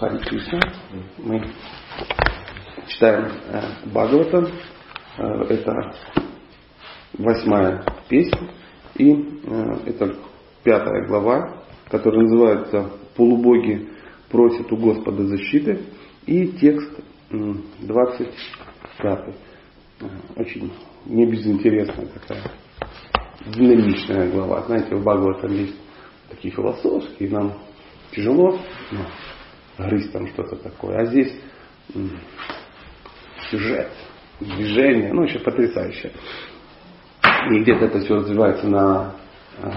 Хари Кришна. Мы читаем э, Бхагаватам. Э, это восьмая песня. И э, это пятая глава, которая называется «Полубоги просят у Господа защиты». И текст 25. Очень не безинтересная такая динамичная глава. Знаете, в Бхагаватам есть такие философские, нам тяжело ну, грызть там что-то такое. А здесь сюжет, движение, ну еще потрясающе. И где-то это все развивается на э,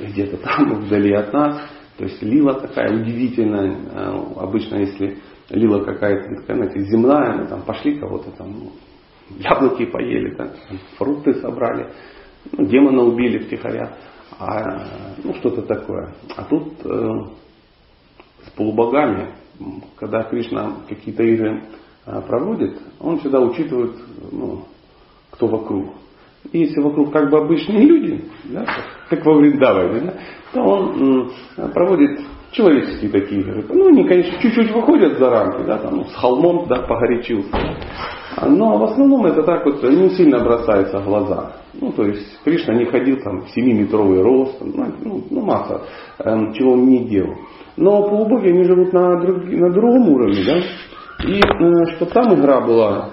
где-то там, вдали от нас. То есть лила такая удивительная. Э, обычно, если лила какая-то, знаете, земная, мы там пошли кого-то там, ну, яблоки поели, там, фрукты собрали, ну, демона убили втихаря а, ну что-то такое. А тут э, с полубогами, когда Кришна какие-то игры э, проводит, он всегда учитывает, ну, кто вокруг. И если вокруг как бы обычные люди, да, как во Вриндаване, да, то он проводит человеческие такие игры. Ну, они, конечно, чуть-чуть выходят за рамки, да, там, с холмом, да, погорячился. Но в основном это так вот не сильно бросается в глаза. Ну, то есть Кришна не ходил там в 7-метровый рост, ну, ну, ну масса э, чего он не делал. Но полубоги, они живут на, друг, на другом уровне, да. И э, чтобы там игра была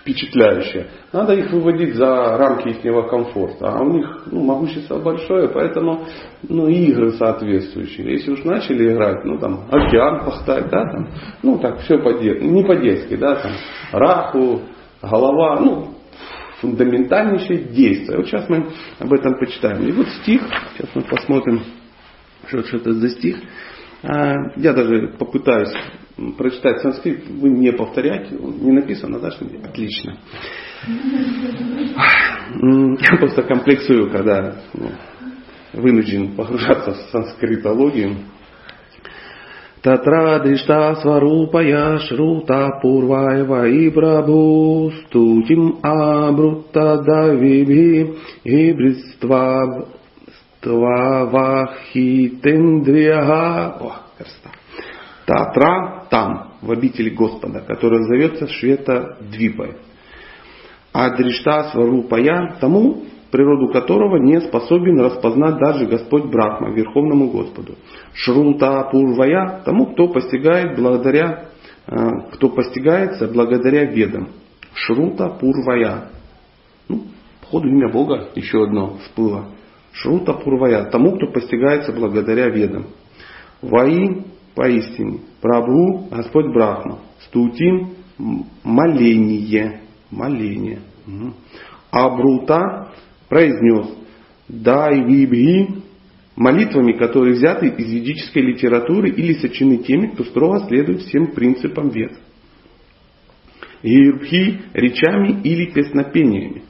впечатляющая, надо их выводить за рамки их комфорта. А у них ну, могущество большое, поэтому ну, игры соответствующие. Если уж начали играть, ну там океан поставить, да, там, ну так все по не по-детски, да, там раху, голова, ну фундаментальнейшее действие. Вот сейчас мы об этом почитаем. И вот стих, сейчас мы посмотрим, что, что это за стих. А, я даже попытаюсь прочитать санскрит, вы не повторяйте, не написано, да, что отлично. Я просто комплексую, когда ну, вынужден погружаться в санскритологию. Татра дишта сварупая шрута пурвайва и прабху стутим абрутта давибхи и бриства вахитендрияга. О, красота. Татра там, в обители Господа, которая зовется Швета Двипой. А Дришта Сварупая тому, природу которого не способен распознать даже Господь Брахма, Верховному Господу. Шрунта Пурвая тому, кто постигает благодаря, э, кто постигается благодаря ведам. Шрунта Пурвая. Ну, походу имя Бога еще одно всплыло. Шрута Пурвая, тому, кто постигается благодаря ведам. Ваи поистине. Прабху, Господь Брахма. Стутим моление. Моление. Абрута произнес. Дай вибхи молитвами, которые взяты из ведической литературы или сочинены теми, кто строго следует всем принципам вед. Гирбхи речами или песнопениями.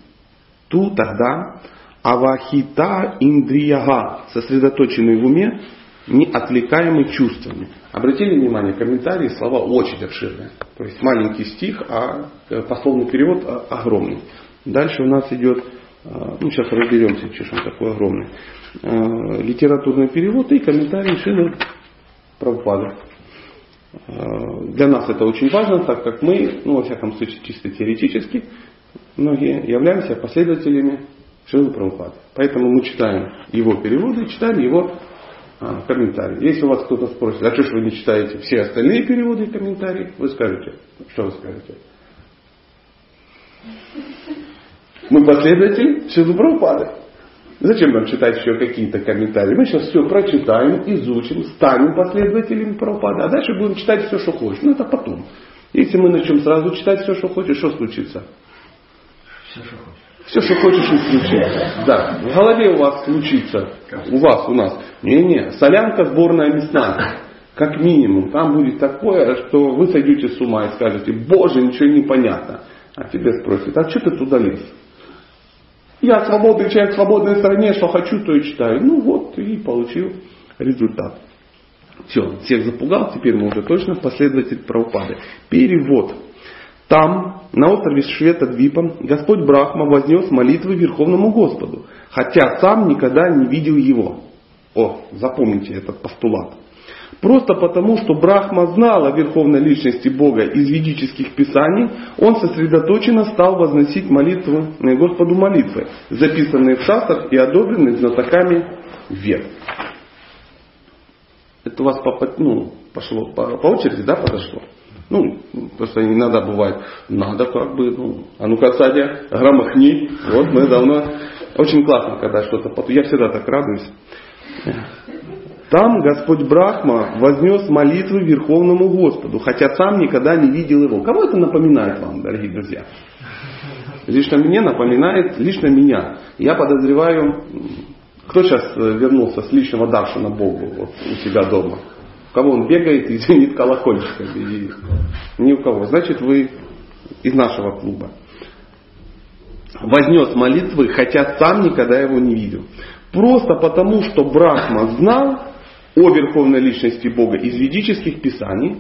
Ту тогда авахита индрияга, сосредоточенный в уме, не отвлекаемый чувствами. Обратили внимание, комментарии, слова очень обширные. То есть маленький стих, а э, пословный перевод а, огромный. Дальше у нас идет, э, ну сейчас разберемся, что он такой огромный, э, литературный перевод и комментарий Шилы Прабхупады. Для нас это очень важно, так как мы, ну во всяком случае чисто теоретически, многие являемся последователями Шилы Прабхупады. Поэтому мы читаем его переводы, читаем его а, комментарий. Если у вас кто-то спросит, а что ж вы не читаете все остальные переводы и комментарии, вы скажете, что вы скажете? Мы последователи Шилы Прабхупады. Зачем нам читать еще какие-то комментарии? Мы сейчас все прочитаем, изучим, станем последователями Прабхупады, а дальше будем читать все, что хочешь. Ну это потом. Если мы начнем сразу читать все, что хочешь, что случится? Все, что хочешь. Все, что хочешь, и случится. Да, в голове у вас случится. У вас, у нас. Не-не, солянка сборная мясная. Как минимум. Там будет такое, что вы сойдете с ума и скажете, боже, ничего не понятно. А тебе спросят, а что ты туда лез? Я свободный человек в свободной стране, что хочу, то и читаю. Ну вот, и получил результат. Все, всех запугал, теперь мы уже точно последователь правопады. Перевод. Там, на острове Швета Двипа, Господь Брахма вознес молитвы Верховному Господу, хотя сам никогда не видел его. О, запомните этот постулат. Просто потому, что Брахма знал о верховной личности Бога из ведических писаний, он сосредоточенно стал возносить молитвы Господу молитвы, записанные в шастрах и одобренные знатоками вет. Это у вас по, ну, пошло по, по очереди, да, подошло? Ну, просто иногда бывает, надо как бы, ну, а ну-ка, Садя, громохни. Вот мы давно, очень классно, когда что-то, я всегда так радуюсь. Там Господь Брахма вознес молитвы Верховному Господу, хотя сам никогда не видел его. Кого это напоминает вам, дорогие друзья? Лично мне напоминает, лично меня. Я подозреваю, кто сейчас э, вернулся с личного даршина Богу вот, у себя дома? Кого он бегает и звенит колокольчиками. И ни у кого. Значит, вы из нашего клуба. Вознес молитвы, хотя сам никогда его не видел. Просто потому, что Брахма знал о верховной личности Бога из ведических писаний.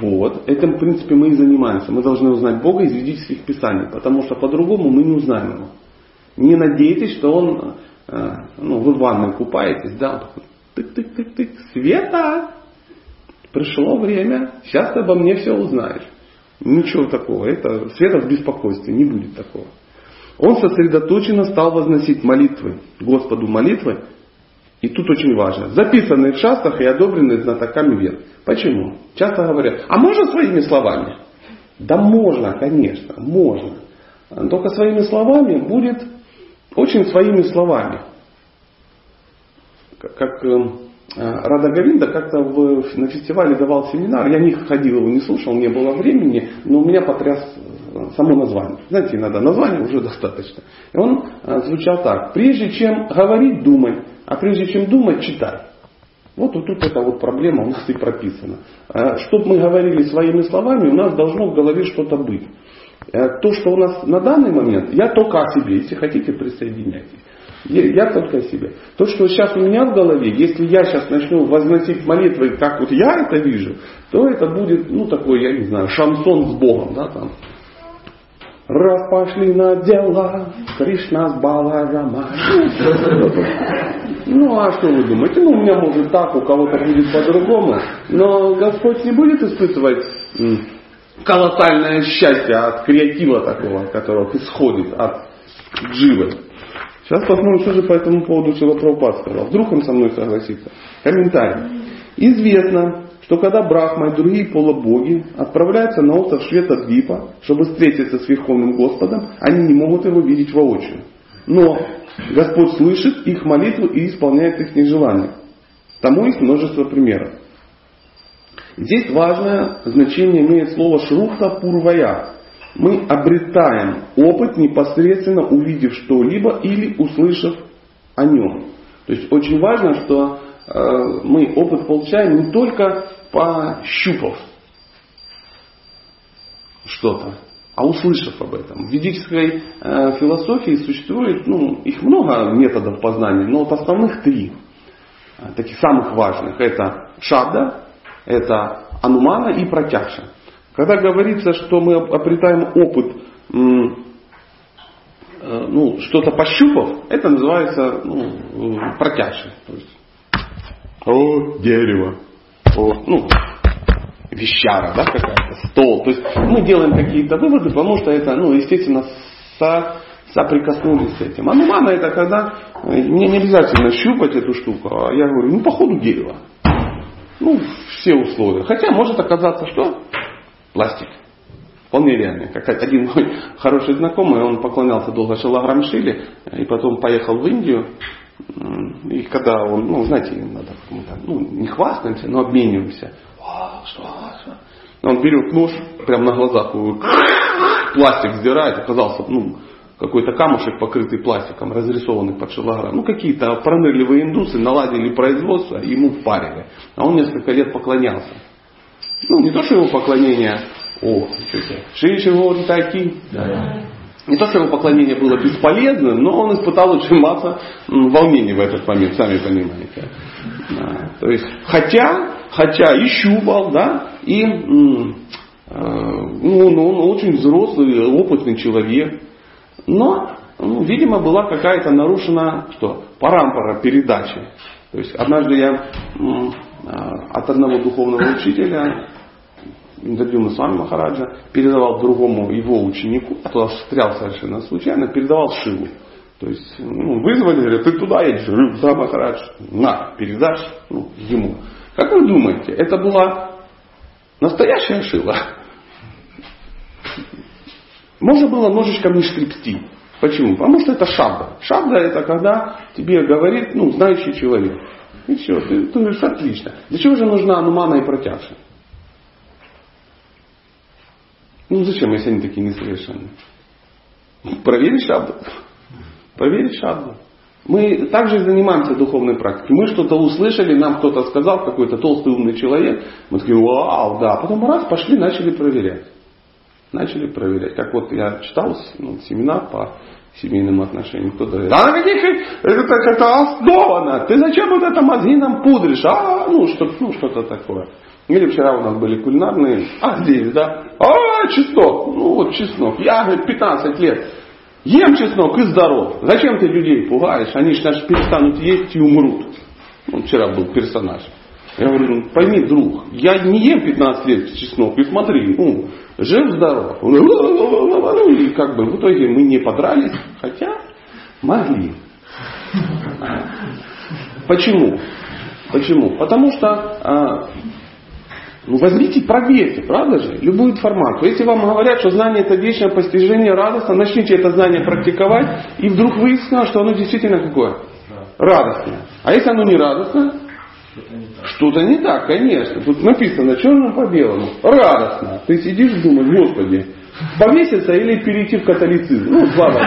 Вот. Этим, в принципе, мы и занимаемся. Мы должны узнать Бога из ведических писаний, потому что по-другому мы не узнаем его. Не надейтесь, что он, э, ну, вы в ванной купаетесь, да, Тык-тык-тык-тык. Света! Пришло время, сейчас ты обо мне все узнаешь. Ничего такого. Это Света в беспокойстве, не будет такого. Он сосредоточенно стал возносить молитвы, Господу молитвы, и тут очень важно, записанные в шастах и одобренные знатоками вер. Почему? Часто говорят, а можно своими словами? Да можно, конечно, можно. Только своими словами будет очень своими словами как э, Рада Говинда как-то на фестивале давал семинар, я не ходил его, не слушал, не было времени, но у меня потряс э, само название. Знаете, иногда название уже достаточно. И он э, звучал так. Прежде чем говорить, думай, а прежде чем думать, читай. Вот, вот тут эта вот проблема у нас и прописана. Чтобы мы говорили своими словами, у нас должно в голове что-то быть. То, что у нас на данный момент, я только о себе, если хотите, присоединяйтесь. Я только о себе. То, что сейчас у меня в голове, если я сейчас начну возносить молитвы, как вот я это вижу, то это будет, ну, такой, я не знаю, шансон с Богом, да, там. Раз пошли на дела, Кришна с Баларама. Ну, а что вы думаете? Ну, у меня может так, у кого-то будет по-другому. Но Господь не будет испытывать колоссальное счастье от креатива такого, которого исходит от дживы. Сейчас посмотрим, что же по этому поводу Шилапрабхупад сказал. Вдруг он со мной согласится. Комментарий. Известно, что когда Брахма и другие полубоги отправляются на остров Швета-Двипа, чтобы встретиться с Верховным Господом, они не могут его видеть воочию. Но Господь слышит их молитву и исполняет их нежелания. Тому есть множество примеров. Здесь важное значение имеет слово шрухта пурвая, мы обретаем опыт, непосредственно увидев что-либо или услышав о нем. То есть очень важно, что э, мы опыт получаем не только пощупав что-то, а услышав об этом. В ведической э, философии существует, ну, их много методов познания, но вот основных три, э, таких самых важных. Это шабда, это анумана и протяжа. Когда говорится, что мы обретаем опыт, э, ну, что-то пощупав, это называется ну. То есть, о, дерево, о, ну, вещара, да, какая-то, стол. То есть мы делаем какие-то выводы, потому что это, ну, естественно, со, соприкоснулись с этим. Анумана это когда э, мне не обязательно щупать эту штуку, а я говорю, ну, по ходу дерева. Ну, все условия. Хотя может оказаться, что пластик. Вполне реальный. Как один мой хороший знакомый, он поклонялся долго Шилаграмшиле, и потом поехал в Индию. И когда он, ну, знаете, надо, ну, не хвастаемся, но обмениваемся. О, что, что? Он берет нож, прямо на глазах пластик сдирает, оказался, ну, какой-то камушек, покрытый пластиком, разрисованный под шилограмм. Ну, какие-то пронырливые индусы наладили производство, ему впарили. А он несколько лет поклонялся. Ну, не то, что его поклонение, о, Шиши вот такие. Да. Не то, что его поклонение было бесполезным, но он испытал очень массу волнений в этот момент, сами понимаете. Да. То есть, хотя, хотя и щупал, да, и э, ну, ну, он очень взрослый, опытный человек. Но, ну, видимо, была какая-то нарушена что, парампора передачи. То есть однажды я от одного духовного учителя, Индрадюна Свами Махараджа, передавал другому его ученику, а туда встрял совершенно случайно, передавал Шиву. То есть ну, вызвали, говорят, ты туда едешь, да, Махарадж, на, передашь ну, ему. Как вы думаете, это была настоящая Шива? Можно было ножичком не шкребсти. Почему? Потому что это шабда. Шабда это когда тебе говорит, ну, знающий человек. И все, ты, говоришь, отлично. Для чего же нужна анумана и протяжка? Ну зачем, если они такие несовершенные? Проверить шабду. Проверить шабду. Мы также занимаемся духовной практикой. Мы что-то услышали, нам кто-то сказал, какой-то толстый умный человек. Мы такие, вау, да. Потом раз, пошли, начали проверять. Начали проверять. Как вот я читал ну, семинар по семейным отношениям. Кто-то говорит, а на каких это как-то основано? Ты зачем вот это мозги нам пудришь? А, ну, что, ну что-то такое. Или вчера у нас были кулинарные, а здесь, да, а, чеснок, ну вот чеснок. Я, говорит, 15 лет ем чеснок и здоров. Зачем ты людей пугаешь? Они же даже перестанут есть и умрут. Ну, вчера был персонаж. Я говорю, ну, пойми, друг, я не ем 15 лет чеснок, и смотри, ну, жив-здоров. Ну, и как бы в итоге мы не подрались, хотя могли. Почему? Почему? Потому что а, ну возьмите, проверьте, правда же? Любую информацию. Если вам говорят, что знание это вечное постижение, радостно, начните это знание практиковать, и вдруг выяснилось, что оно действительно какое? Радостное. А если оно не радостное? Что-то не так, конечно. Тут написано черным по белому. Радостно. Ты сидишь и думаешь, Господи, повеситься или перейти в католицизм? Ну, слава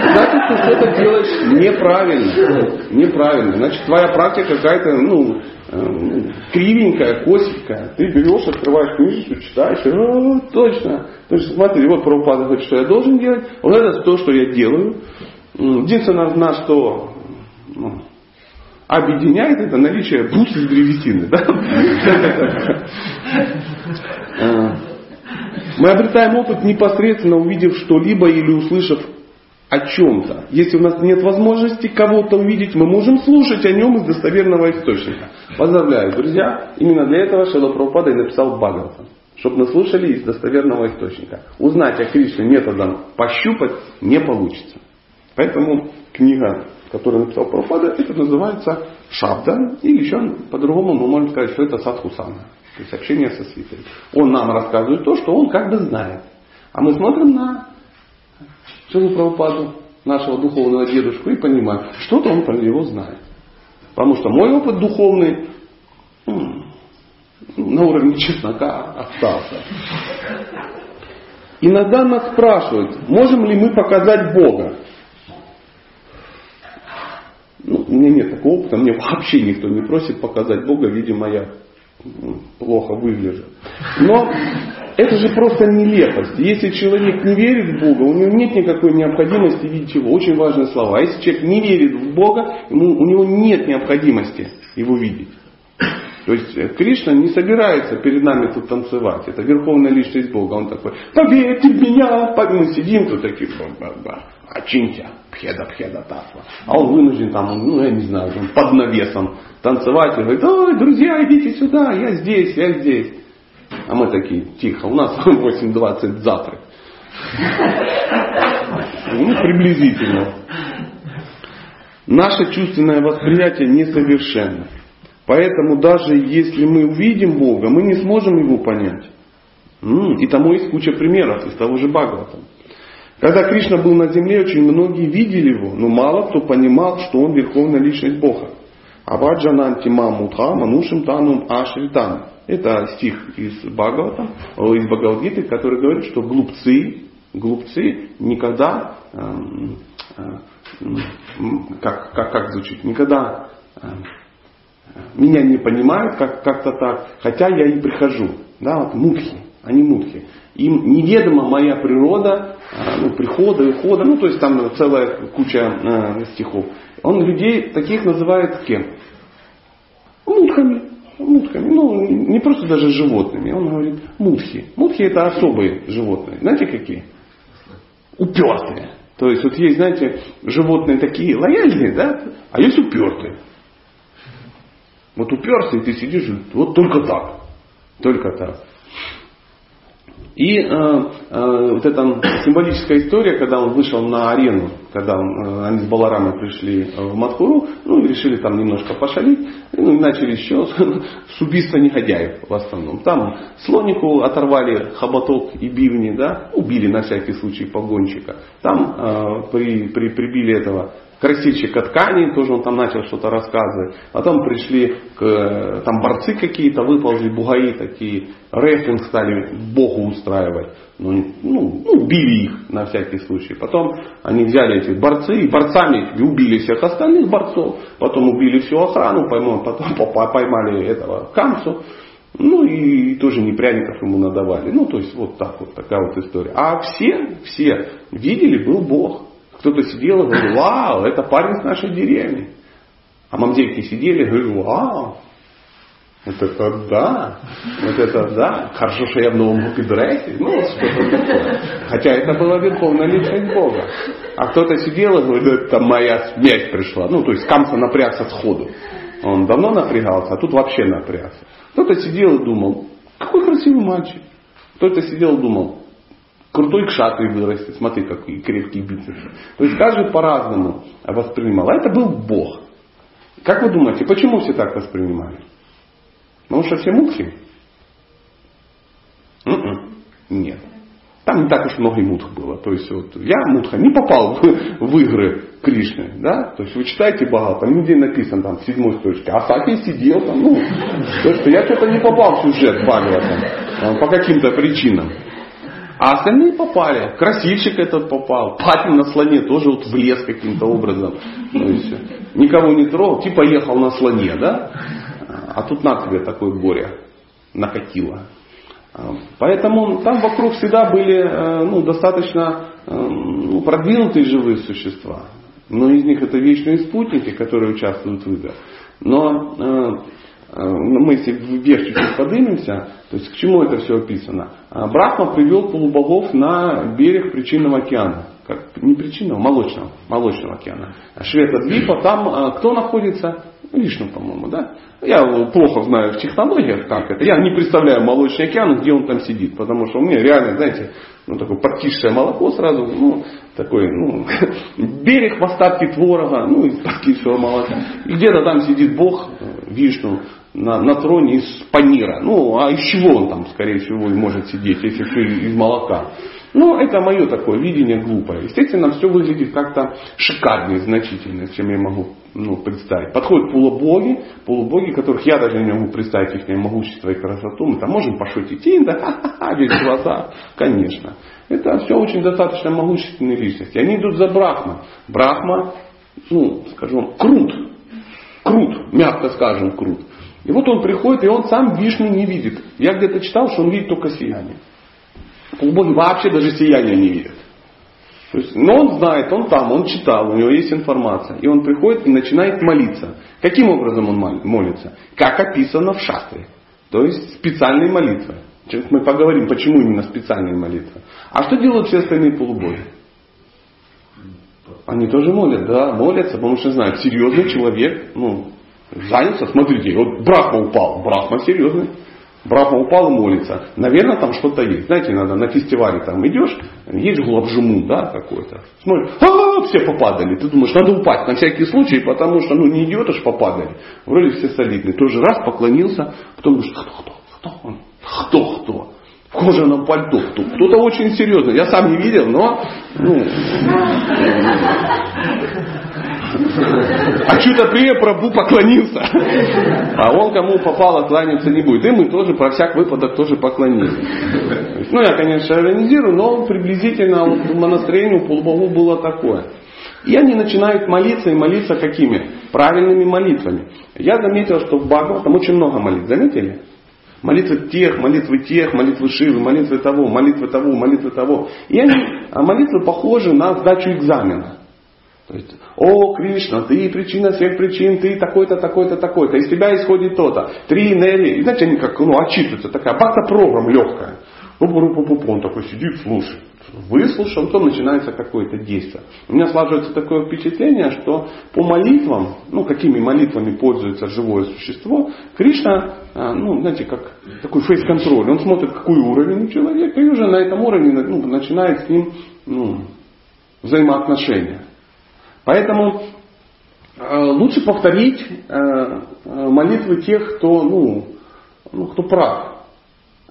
Значит, ты что-то делаешь неправильно. Неправильно. Значит, твоя практика какая-то, ну, э, кривенькая, косенькая. Ты берешь, открываешь книжечку, читаешь, о, точно. То есть, смотри, вот Прабхупада говорит, что я должен делать. Вот это то, что я делаю. Единственное, на что ну, объединяет это наличие из древесины. Да? Мы обретаем опыт непосредственно увидев что-либо или услышав о чем-то. Если у нас нет возможности кого-то увидеть, мы можем слушать о нем из достоверного источника. Поздравляю, друзья. Именно для этого Шила Прабхупада и написал Бхагаватам. Чтобы мы слушали из достоверного источника. Узнать о Кришне методом пощупать не получится. Поэтому книга, которую написал Прабхупада, это называется Шабда. Или еще по-другому мы можем сказать, что это Садхусана. То есть общение со святым. Он нам рассказывает то, что он как бы знает. А мы смотрим на Шилу Прабхупаду, нашего духовного дедушку, и понимаем, что-то он про него знает. Потому что мой опыт духовный на уровне чеснока остался. Иногда нас спрашивают, можем ли мы показать Бога. Ну, у меня нет такого опыта, мне вообще никто не просит показать Бога, видимо, я плохо выгляжу. Но это же просто нелепость. Если человек не верит в Бога, у него нет никакой необходимости видеть его. Очень важные слова. Если человек не верит в Бога, ему, у него нет необходимости его видеть. То есть э, Кришна не собирается перед нами тут танцевать. Это верховная личность Бога. Он такой, поверьте в меня. Мы сидим тут такие, Ачинтя, пхеда, пхеда, татва. А он вынужден там, ну я не знаю, под навесом танцевать и говорит, ой, друзья, идите сюда, я здесь, я здесь. А мы такие, тихо, у нас 8.20 завтрак. Ну, приблизительно. Наше чувственное восприятие несовершенно. Поэтому даже если мы увидим Бога, мы не сможем Его понять. И тому есть куча примеров из того же Бхагавата. Когда Кришна был на земле, очень многие видели Его, но мало кто понимал, что Он Верховная Личность Бога. Аваджананти мамутха манушим танум ашритан. Это стих из Бхагавата, из Бхагавадгиты, который говорит, что глупцы, глупцы никогда, эм, э, как, как, как звучит, никогда э, меня не понимают как, как-то так, хотя я и прихожу. Да, вот мудхи, они мудхи. Им неведома моя природа, э, ну, прихода и ухода, ну то есть там целая куча э, стихов. Он людей таких называет кем? Мудхами. Мудхами. Ну, не просто даже животными. Он говорит мудхи. Мудхи это особые животные. Знаете какие? Упертые. То есть вот есть, знаете, животные такие лояльные, да, а есть упертые. Вот уперся, и ты сидишь, вот только так. Только так. И э, э, вот эта символическая история, когда он вышел на арену, когда он, э, они с Баларамой пришли в Мадхуру, ну решили там немножко пошалить, ну и начали еще с убийства негодяев в основном. Там слонику оторвали хоботок и бивни, да, убили на всякий случай погонщика. Там э, при, при, прибили этого красильщика ткани, тоже он там начал что-то рассказывать. Потом пришли к, там борцы какие-то, выползли бугаи такие, рестлинг стали Богу устраивать. Ну, ну, ну, убили их на всякий случай. Потом они взяли этих борцы и борцами убили всех остальных борцов. Потом убили всю охрану, потом поймали этого Камсу. Ну и тоже непряников ему надавали. Ну то есть вот так вот такая вот история. А все, все видели, был Бог. Кто-то сидел и говорил, вау, это парень с нашей деревни. А мамзельки сидели и говорили, вау, вот это да, вот это да, хорошо, что я в новом гупидресе, ну что-то такое. Хотя это была верховная личность Бога. А кто-то сидел и говорит, это моя смерть пришла. Ну, то есть Камса напрягся сходу. Он давно напрягался, а тут вообще напрягся. Кто-то сидел и думал, какой красивый мальчик. Кто-то сидел и думал, крутой кшатрий вырастет, смотри, какие крепкие бицепсы. То есть каждый по-разному воспринимал. А это был Бог. Как вы думаете, почему все так воспринимали? Потому что все мудхи? М-м. Нет. Там не так уж много мудх было. То есть вот я мудха не попал в, в игры Кришны. Да? То есть вы читаете Бхагавата, нигде написано там в седьмой строчке. А Сати сидел там. Ну, то есть я что-то не попал в сюжет Бхагавата по каким-то причинам. А остальные попали. Красильщик этот попал. Патин на слоне тоже вот влез каким-то образом. То есть, никого не трогал. Типа ехал на слоне, да? А тут на тебе такое горе накатило. Поэтому там вокруг всегда были э, ну, достаточно э, ну, продвинутые живые существа. Но из них это вечные спутники, которые участвуют в играх. Но э, мы если вверх чуть-чуть поднимемся, то есть к чему это все описано? Брахма привел полубогов на берег причинного океана. Как, не причинного, молочного, молочного океана. Швета Двипа, там кто находится? Вишну, по-моему, да? Я плохо знаю в технологиях, как это. Я не представляю молочный океан, где он там сидит. Потому что у меня реально, знаете, ну, такое подкисшее молоко сразу, ну, такой, ну, берег в остатке творога, ну, из подкисшего молока. И где-то там сидит Бог, Вишну, на, на троне из панира. Ну, а из чего он там, скорее всего, может сидеть, если все из молока. Ну, это мое такое видение глупое. Естественно, все выглядит как-то шикарнее, значительно, чем я могу ну, представить. Подходят полубоги, полубоги, которых я даже не могу представить их могущество и красоту. Мы там можем пошутить, и да, ха-ха-ха, весь глаза. Конечно. Это все очень достаточно могущественные личности. Они идут за Брахма. Брахма, ну, скажем, крут. Крут, мягко скажем, крут. И вот он приходит, и он сам Вишну не видит. Я где-то читал, что он видит только сияние. Полубоги вообще даже сияния не видят. То есть, но он знает, он там, он читал, у него есть информация. И он приходит и начинает молиться. Каким образом он молится? Как описано в шастре. То есть специальные молитвы. Сейчас мы поговорим, почему именно специальные молитвы. А что делают все остальные полубоги? Они тоже молят, да, молятся, потому что знают, серьезный человек, ну, занялся, смотрите, вот Брахма упал, Брахма серьезный. Брахма упал и молится. Наверное, там что-то есть. Знаете, надо на фестивале там идешь, есть главжуму, да, какой-то. Смотришь, а, все попадали. Ты думаешь, надо упасть на всякий случай, потому что, ну, не идет, аж попадали. Вроде все солидные. Тоже раз поклонился, потом думаешь, кто, кто, кто он? Кто, кто? В кожаном пальто. Кто? Кто-то очень серьезный. Я сам не видел, но, ну, а что-то ты Прабу поклонился. А он кому попало кланяться не будет. И мы тоже про всяк выпадок тоже поклонились. Ну, я, конечно, организирую, но приблизительно настроение у полубогов было такое. И они начинают молиться, и молиться какими? Правильными молитвами. Я заметил, что в Бхагават там очень много молитв. Заметили? Молитвы тех, молитвы тех, молитвы Шивы, молитвы того, молитвы того, молитвы того. И они, а молитвы похожи на сдачу экзамена. То есть, о, Кришна, ты причина всех причин, ты такой-то, такой-то, такой-то, из тебя исходит то-то. Три энергии. И знаете, они как, ну, отчитываются, такая бата программа легкая. Он такой сидит, слушает, выслушал, потом начинается какое-то действие. У меня складывается такое впечатление, что по молитвам, ну какими молитвами пользуется живое существо, Кришна, а, ну знаете, как такой фейс-контроль. Он смотрит, какой уровень у человека, и уже на этом уровне ну, начинает с ним ну, взаимоотношения. Поэтому э, лучше повторить э, молитвы тех, кто, ну, ну, кто прав,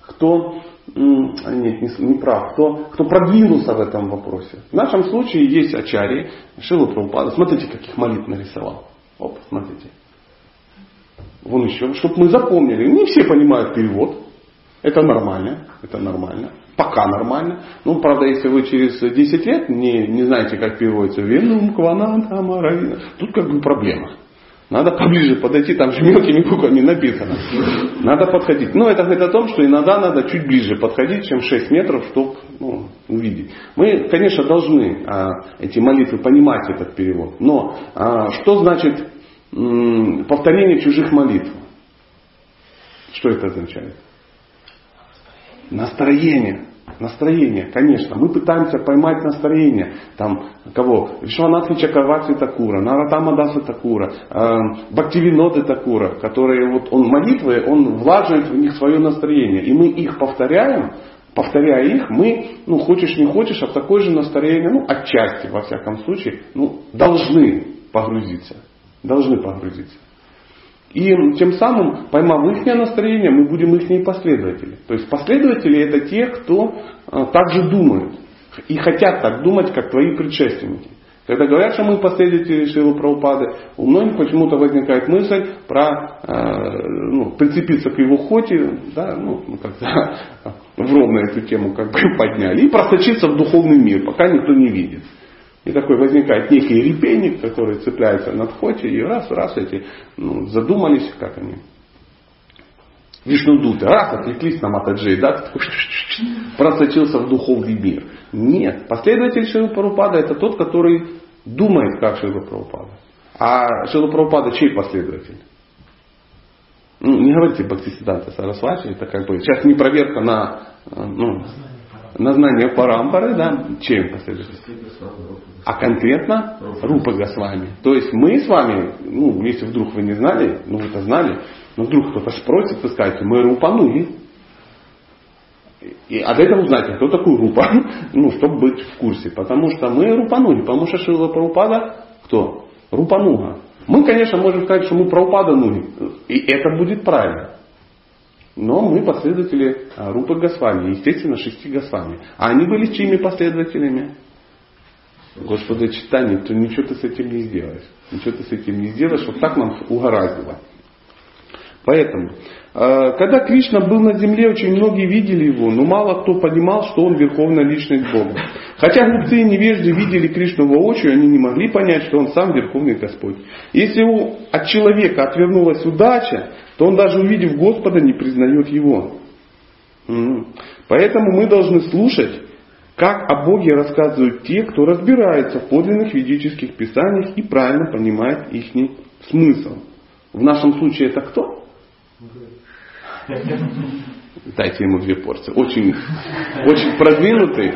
кто нет, не, не прав, кто, кто продвинулся в этом вопросе. В нашем случае есть Ачари, Шила Прабхупада. Смотрите, каких молитв нарисовал. Оп, смотрите. Вон еще, чтобы мы запомнили. Не все понимают перевод. Это нормально. Это нормально. Пока нормально. Ну, правда, если вы через 10 лет не, не знаете, как переводится Венум, Кванан, Амаравина, тут как бы проблема. Надо поближе подойти, там же мелкими буквами написано. Надо подходить. Но это говорит о том, что иногда надо чуть ближе подходить, чем 6 метров, чтобы ну, увидеть. Мы, конечно, должны а, эти молитвы понимать, этот перевод. Но а, что значит м, повторение чужих молитв? Что это означает? Настроение. Настроение, конечно. Мы пытаемся поймать настроение. Там, кого? Вишванатхи Чакавати Такура, Наратама Даса Такура, э, Бхактивиноды Такура, которые вот он молитвы, он влаживает в них свое настроение. И мы их повторяем, повторяя их, мы, ну, хочешь не хочешь, в такое же настроение, ну, отчасти, во всяком случае, ну, должны погрузиться. Должны погрузиться. И тем самым, поймав их настроение, мы будем их последователи. То есть последователи это те, кто а, также думают и хотят так думать, как твои предшественники. Когда говорят, что мы последователи Шилы Прабхупады, у многих почему-то возникает мысль про э, ну, прицепиться к его хоте, да, ну как-то в ровно эту тему как бы подняли, и просочиться в духовный мир, пока никто не видит. И такой возникает некий репейник, который цепляется над хоте, и раз-раз эти ну, задумались, как они. Вишнудуты, раз, отвлеклись на Матаджи, да, просочился в духовный мир. Нет, последователь Шилы Парупада это тот, который думает, как Шила Прабхупада. А Шила Прабхупада чей последователь? Ну, не говорите Бхактисиданта Сарасвати, это как бы сейчас не проверка на, ну, на знание Парампары, да, чем а конкретно Рупа Госвами. То есть мы с вами, ну, если вдруг вы не знали, ну вы-то знали, но вдруг кто-то спросит, вы скажете, мы Рупануги. И от этого узнаете, кто такой Рупа, ну, чтобы быть в курсе. Потому что мы Рупануги, потому что Шила Прабхупада кто? Рупануга. Мы, конечно, можем сказать, что мы Прабхупада Нуги. И это будет правильно. Но мы последователи а, Рупы Госвами, естественно, шести Госвами. А они были чьими последователями? Господа читания, то ничего ты с этим не сделаешь. Ничего ты с этим не сделаешь, вот так нам угораздило. Поэтому, э, когда Кришна был на земле, очень многие видели его, но мало кто понимал, что он верховная личность Бога. Хотя глупцы и невежды видели Кришну воочию, они не могли понять, что он сам верховный Господь. Если от человека отвернулась удача, то он даже увидев Господа не признает его. Поэтому мы должны слушать как о Боге рассказывают те, кто разбирается в подлинных ведических писаниях и правильно понимает их смысл. В нашем случае это кто? Дайте ему две порции. Очень, очень продвинутый,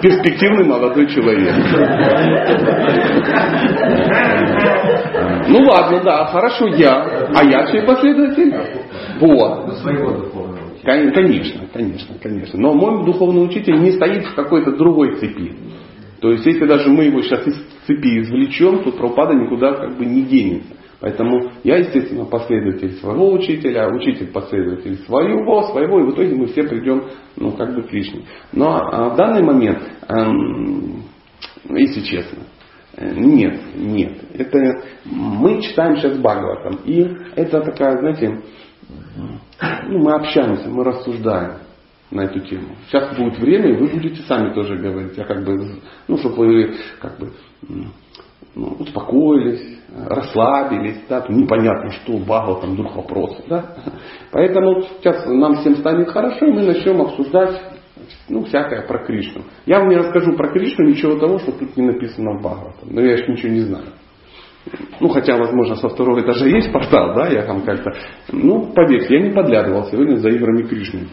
перспективный молодой человек. Ну ладно, да, хорошо, я. А я чей последователь? Вот. Конечно, конечно, конечно. Но мой духовный учитель не стоит в какой-то другой цепи. То есть, если даже мы его сейчас из цепи извлечем, то Прабхупада никуда как бы не денется. Поэтому я, естественно, последователь своего учителя, а учитель последователь своего, своего, и в итоге мы все придем, ну, как бы к Кришне. Но а в данный момент, эм, если честно, нет, нет. Это мы читаем сейчас Бхагаватам. И это такая, знаете, ну, мы общаемся, мы рассуждаем на эту тему. Сейчас будет время, и вы будете сами тоже говорить. Я как бы, ну, чтобы вы как бы ну, успокоились, расслабились, да, непонятно что, багал там вдруг вопросы, да. Поэтому сейчас нам всем станет хорошо, и мы начнем обсуждать ну, всякое про Кришну. Я вам не расскажу про Кришну ничего того, что тут не написано в Бхагаватам. Но я еще ничего не знаю. Ну, хотя, возможно, со второго этажа есть портал, да, я там как-то... Ну, поверьте, я не подглядывал сегодня за играми Кришны.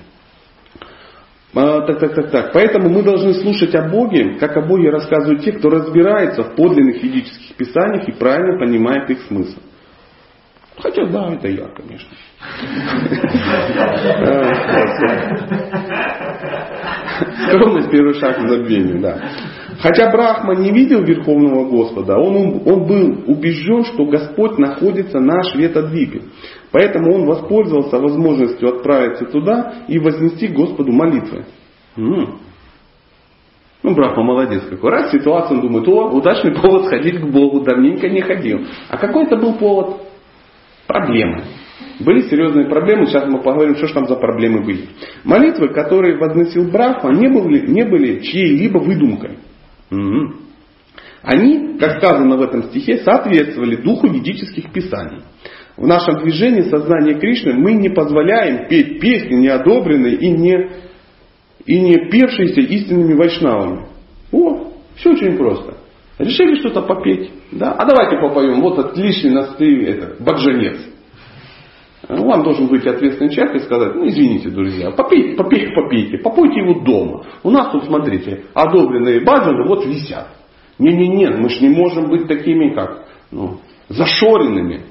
А, так, так, так, так. Поэтому мы должны слушать о Боге, как о Боге рассказывают те, кто разбирается в подлинных ведических писаниях и правильно понимает их смысл. Хотя да, это я, конечно. Скромность первый шаг к забвению, да. Хотя Брахма не видел Верховного Господа, он, он был убежден, что Господь находится на Шветодвипе. Поэтому он воспользовался возможностью отправиться туда и вознести Господу молитвы. Ну, Брахма молодец какой. Раз ситуация, он думает, о, удачный повод сходить к Богу, давненько не ходил. А какой это был повод? Проблемы. Были серьезные проблемы, сейчас мы поговорим, что же там за проблемы были. Молитвы, которые возносил Брахма, не были, не были чьей-либо выдумкой. Угу. Они, как сказано в этом стихе, соответствовали духу ведических писаний. В нашем движении сознания Кришны мы не позволяем петь песни, неодобренные и не, и не певшиеся истинными вайшнавами. О, все очень просто. Решили что-то попеть, да? А давайте попоем, вот отличный нас ты, это, баджанец. Вам должен быть ответственный человек и сказать, ну извините, друзья, попейте, попейте, попейте, попойте его дома. У нас тут, смотрите, одобренные баджаны вот висят. Не-не-не, мы же не можем быть такими, как, ну, зашоренными.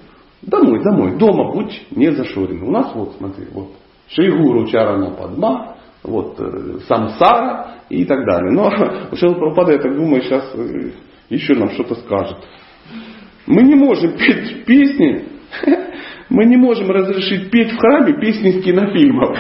Домой, домой, дома будь не зашоренным. У нас вот, смотри, вот, Шейгуру Чарана Падма, вот, э, Самсара и так далее. Но Шейгуру Прабхупада, я так думаю, сейчас э, еще нам что-то скажет. Мы не можем петь песни, мы не можем разрешить петь в храме песни из кинофильмов.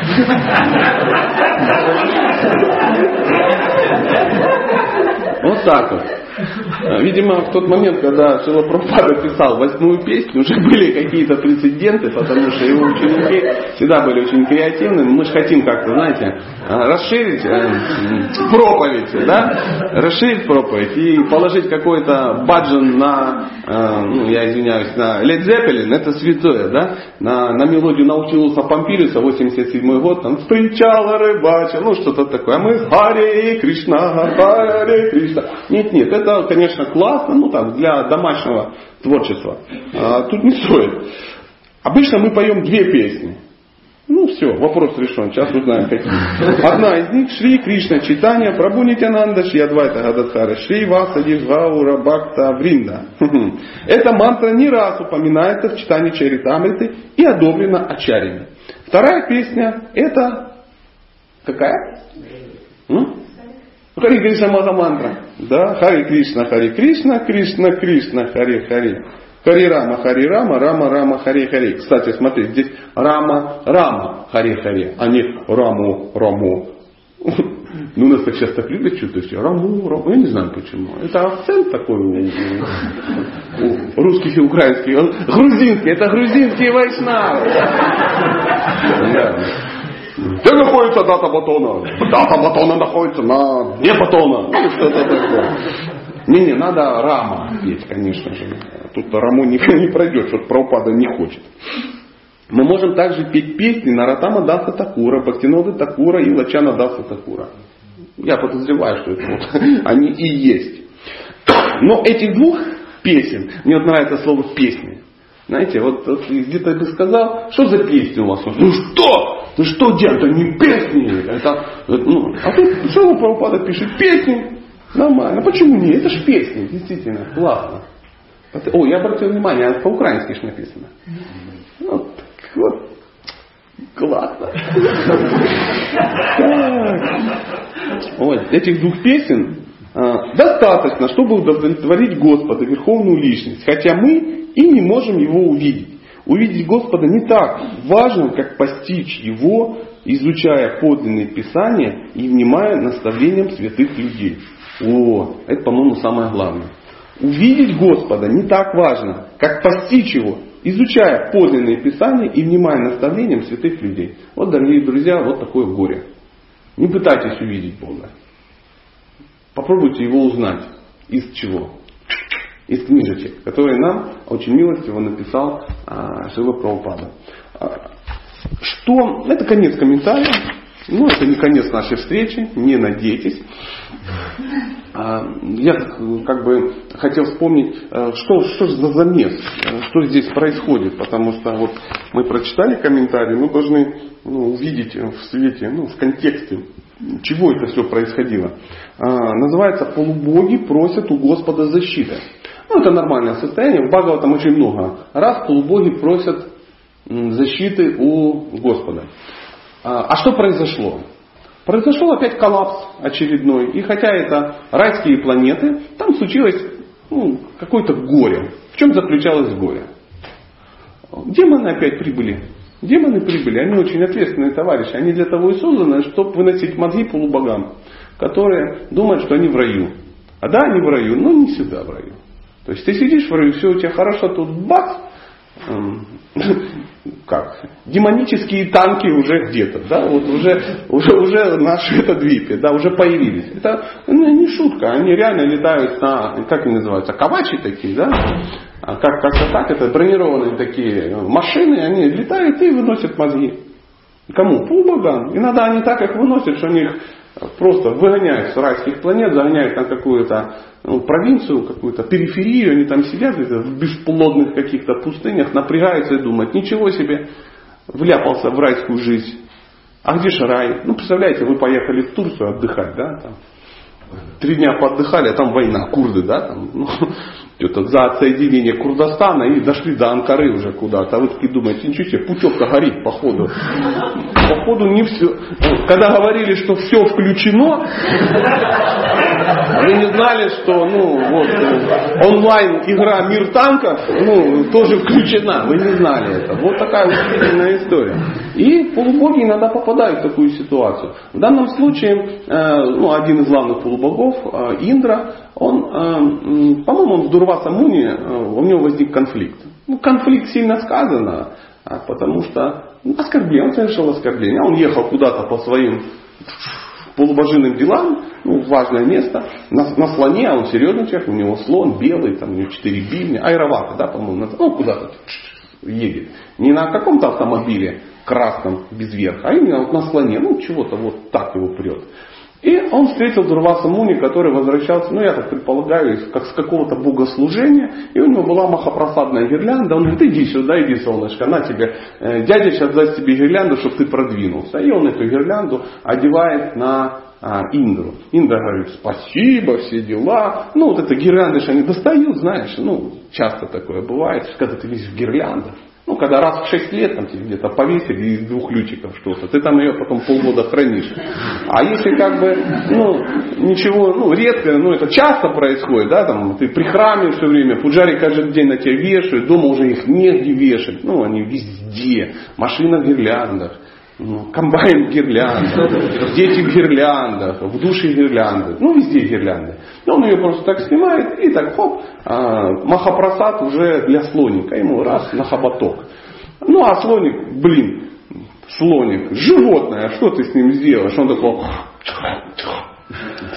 Вот так вот. А, видимо, в тот момент, когда Шила Прабхупада писал восьмую песню, уже были какие-то прецеденты, потому что его ученики всегда были очень креативными. Мы же хотим как-то, знаете, а, расширить э, проповедь, да? Расширить проповедь и положить какой-то баджан на, э, ну, я извиняюсь, на Led Zeppelin, это святое, да? На, на мелодию Наутилуса Помпилиуса, 87 год, там, встречала рыбача, ну, что-то такое. А мы Харе Кришна, Харе Кришна. Нет, нет, это это, конечно, классно, ну там, для домашнего творчества. А, тут не стоит. Обычно мы поем две песни. Ну все, вопрос решен, сейчас узнаем какие. Одна из них Шри Кришна Читания Прабу Нитянанда Шри Адвайта Гададхара Шри Васади Гаура Бхакта Вринда. Эта мантра не раз упоминается в читании Чаритамриты и одобрена Ачарями. Вторая песня это какая? М? Хари Кришна Махамантра. Да, Хари Кришна, Хари Кришна, Кришна Кришна, Хари Хари. Хари Рама, Хари Рама, Рама Рама, Хари Хари. Кстати, смотри, здесь Рама, Рама, Хари Хари, а не Раму, Раму. Ну, нас так часто любят все. Раму, Раму. Я не знаю почему. Это акцент такой у, у, русских и украинских. Грузинский. Это грузинские вайшнавы. Где находится дата батона? Дата батона находится на дне батона. Ну, что-то такое. Не-не, надо рама петь, конечно же. Тут раму не, не пройдет, что Прабхупада не хочет. Мы можем также петь песни на Ратама Даса Такура, Бхактинода Такура и Лачана Даса Такура. Я подозреваю, что это вот они и есть. Но этих двух песен, мне вот нравится слово песни. Знаете, вот, вот где-то бы сказал, что за песни у вас? Ну что? Ну что, дед, это не песни. Это, ну, а тут Шила Прабхупада пишет песни. Нормально. Почему нет? Это же песни, действительно, классно. О, я обратил внимание, по-украински же написано. Вот, вот. Классно. Вот, этих двух песен а, достаточно, чтобы удовлетворить Господа, Верховную Личность. Хотя мы и не можем его увидеть. Увидеть Господа не так важно, как постичь Его, изучая подлинные Писания и внимая наставлениям святых людей. О, это, по-моему, самое главное. Увидеть Господа не так важно, как постичь Его, изучая подлинные Писания и внимая наставлениям святых людей. Вот, дорогие друзья, вот такое горе. Не пытайтесь увидеть Бога. Попробуйте Его узнать. Из чего? Из книжечек, которые нам очень милостиво написал а, Шива Прабхупада. А, что? Это конец комментария. Ну, это не конец нашей встречи, не надейтесь. А, я как бы хотел вспомнить, а, что, что за замес, что здесь происходит, потому что вот мы прочитали комментарий, мы должны ну, увидеть в свете, ну, в контексте чего это все происходило. Называется «Полубоги просят у Господа защиты». Ну, это нормальное состояние. В Бхагаватам очень много раз полубоги просят защиты у Господа. А, а что произошло? Произошел опять коллапс очередной. И хотя это райские планеты, там случилось ну, какое-то горе. В чем заключалось горе? Демоны опять прибыли. Демоны прибыли, они очень ответственные товарищи. Они для того и созданы, чтобы выносить мозги полубогам, которые думают, что они в раю. А да, они в раю, но не всегда в раю. То есть ты сидишь все у тебя хорошо, тут бац, эм, как, демонические танки уже где-то, да, вот уже, уже, уже наши это двипе, да, уже появились. Это ну, не шутка, они реально летают на, как они называются, кавачи такие, да, а как, как-то так, это бронированные такие машины, они летают и выносят мозги. Кому? Полубогам. Иногда они так их выносят, что они их просто выгоняют с райских планет, загоняют на какую-то ну, провинцию, какую-то периферию, они там сидят в бесплодных каких-то пустынях, напрягаются и думают, ничего себе, вляпался в райскую жизнь. А где же рай? Ну, представляете, вы поехали в Турцию отдыхать, да, там, три дня поотдыхали, а там война, курды, да, там, ну, это за отсоединение Курдостана и дошли до Анкары уже куда-то. А вы такие думаете, ничего себе, путевка горит, походу. Походу не все. Когда говорили, что все включено, вы не знали, что ну, вот, онлайн игра Мир танков ну, тоже включена. Вы не знали это. Вот такая удивительная история. И полубоги иногда попадают в такую ситуацию. В данном случае э, ну, один из главных полубогов, э, Индра, он, э, по-моему, он в Дурваса Муни, у него возник конфликт. Ну, конфликт сильно сказано, а, потому что ну, оскорбление, он совершил оскорбление. Он ехал куда-то по своим полубожиным делам, ну, важное место, на, на слоне, а он серьезный человек, у него слон белый, там у него четыре бивня, аэроваты, да, по-моему, ну, куда-то едет. Не на каком-то автомобиле красном без верха, а именно вот на слоне, ну, чего-то вот так его прет. И он встретил Дурваса Муни, который возвращался, ну я так предполагаю, как с какого-то богослужения, и у него была махопросадная гирлянда, он говорит, иди сюда, иди, солнышко, на тебе, э, дядя сейчас даст тебе гирлянду, чтобы ты продвинулся. И он эту гирлянду одевает на а, Индру. Индра говорит, спасибо, все дела. Ну, вот это гирлянды же они достают, знаешь, ну, часто такое бывает, когда ты весь в гирляндах. Ну, когда раз в 6 лет там тебе где-то повесили из двух ключиков что-то, ты там ее потом полгода хранишь. А если как бы, ну, ничего, ну, редко, ну, это часто происходит, да, там, ты при храме все время, пуджари каждый день на тебя вешают, дома уже их негде вешать, ну, они везде, машина в гирляндах, комбайн в гирляндах, дети в гирляндах, в душе гирлянды, ну везде гирлянды. И он ее просто так снимает и так хоп, а, махапрасад уже для слоника, ему раз на хоботок. Ну а слоник, блин, слоник, животное, что ты с ним сделаешь? Он такой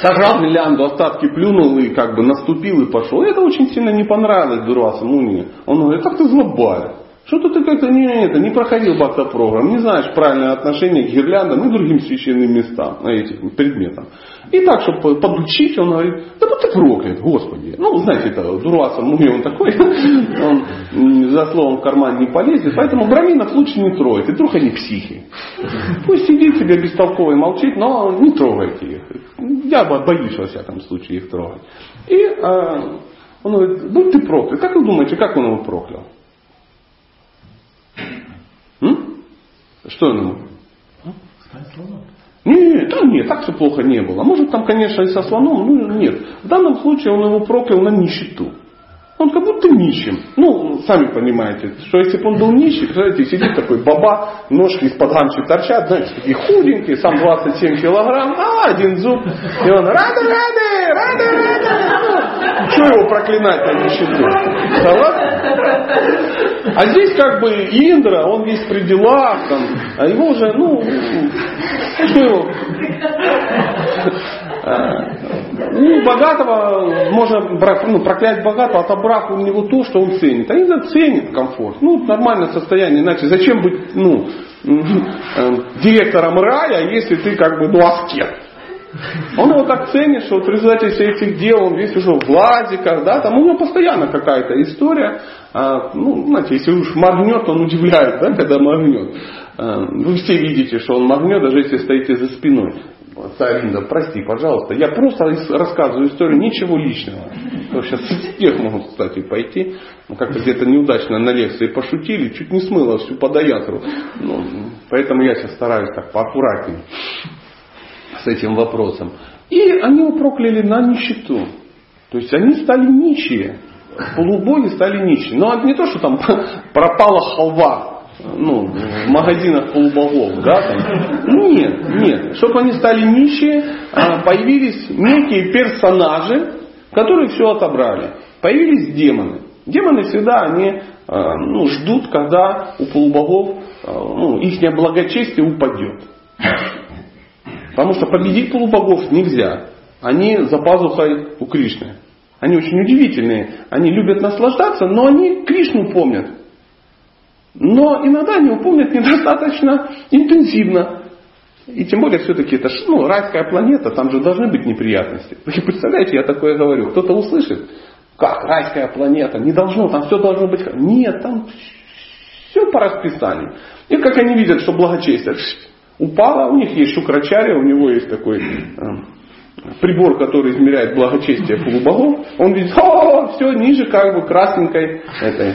сожрал гирлянду, остатки плюнул и как бы наступил и пошел. И это очень сильно не понравилось Дурвасу Муни. Он говорит, как ты злобарь. Что-то ты как-то не, это, не проходил бхакта-программ, не знаешь правильное отношение к гирляндам и другим священным местам, этим предметам. И так, чтобы подучить, он говорит, да будь ты проклят, Господи. Ну, знаете, это Дурваса Муми, он такой, он за словом в карман не полезет, поэтому браминов лучше не трогать, и вдруг они психи. Пусть сидит себе бестолково и молчит, но не трогайте их. Я боюсь, во всяком случае, их трогать. И э, он говорит, будь ты проклят. Как вы думаете, как он его проклял? М? Что ему? Нет, там нет, так все плохо не было. Может там, конечно, и со слоном, ну нет. В данном случае он его проклял на нищету. Он как будто нищим. Ну, сами понимаете, что если бы он был нищий, представляете, сидит такой баба, ножки из-под ганчи торчат, знаете, такие худенькие, сам 27 килограмм, а один зуб. И он рады, рады, рады, рады. Что его проклинать на нищету? Да А здесь как бы Индра, он весь при делах, там, а его уже, ну, что его? Ну, богатого можно ну, проклять богатого, отобрав у него то, что он ценит. А Инна ценит комфорт. Ну, нормальное состояние. Иначе зачем быть ну, э, директором рая, если ты как бы ну, аскет? Он его так ценит, что вот в результате всех этих дел он весь уже в лазиках, да, там у него постоянно какая-то история. А, ну, знаете, если уж моргнет, он удивляет, да, когда моргнет. А, вы все видите, что он моргнет, даже если стоите за спиной. Царь Инда, прости, пожалуйста, я просто рассказываю историю, ничего личного. То сейчас всех могут, кстати, пойти. Ну, как-то где-то неудачно на лекции пошутили, чуть не смыло всю подоятру. Ну, поэтому я сейчас стараюсь так поаккуратнее с этим вопросом. И они его прокляли на нищету. То есть они стали нищие. Полубоги стали нищие. Но не то, что там пропала халва ну, в магазинах полубогов, да, там. Нет, нет. Чтобы они стали нищие, а, появились некие персонажи, которые все отобрали. Появились демоны. Демоны всегда, они а, ну, ждут, когда у полубогов а, ну, их благочестие упадет. Потому что победить полубогов нельзя. Они за пазухой у Кришны. Они очень удивительные. Они любят наслаждаться, но они Кришну помнят. Но иногда они помнят недостаточно интенсивно. И тем более все-таки это ну, райская планета, там же должны быть неприятности. Вы представляете, я такое говорю, кто-то услышит, как райская планета, не должно, там все должно быть. Нет, там все по расписанию. И как они видят, что благочестие упало, у них есть шукрачария, у него есть такой э, прибор, который измеряет благочестие полубогов, он видит, о, все ниже как бы красненькой этой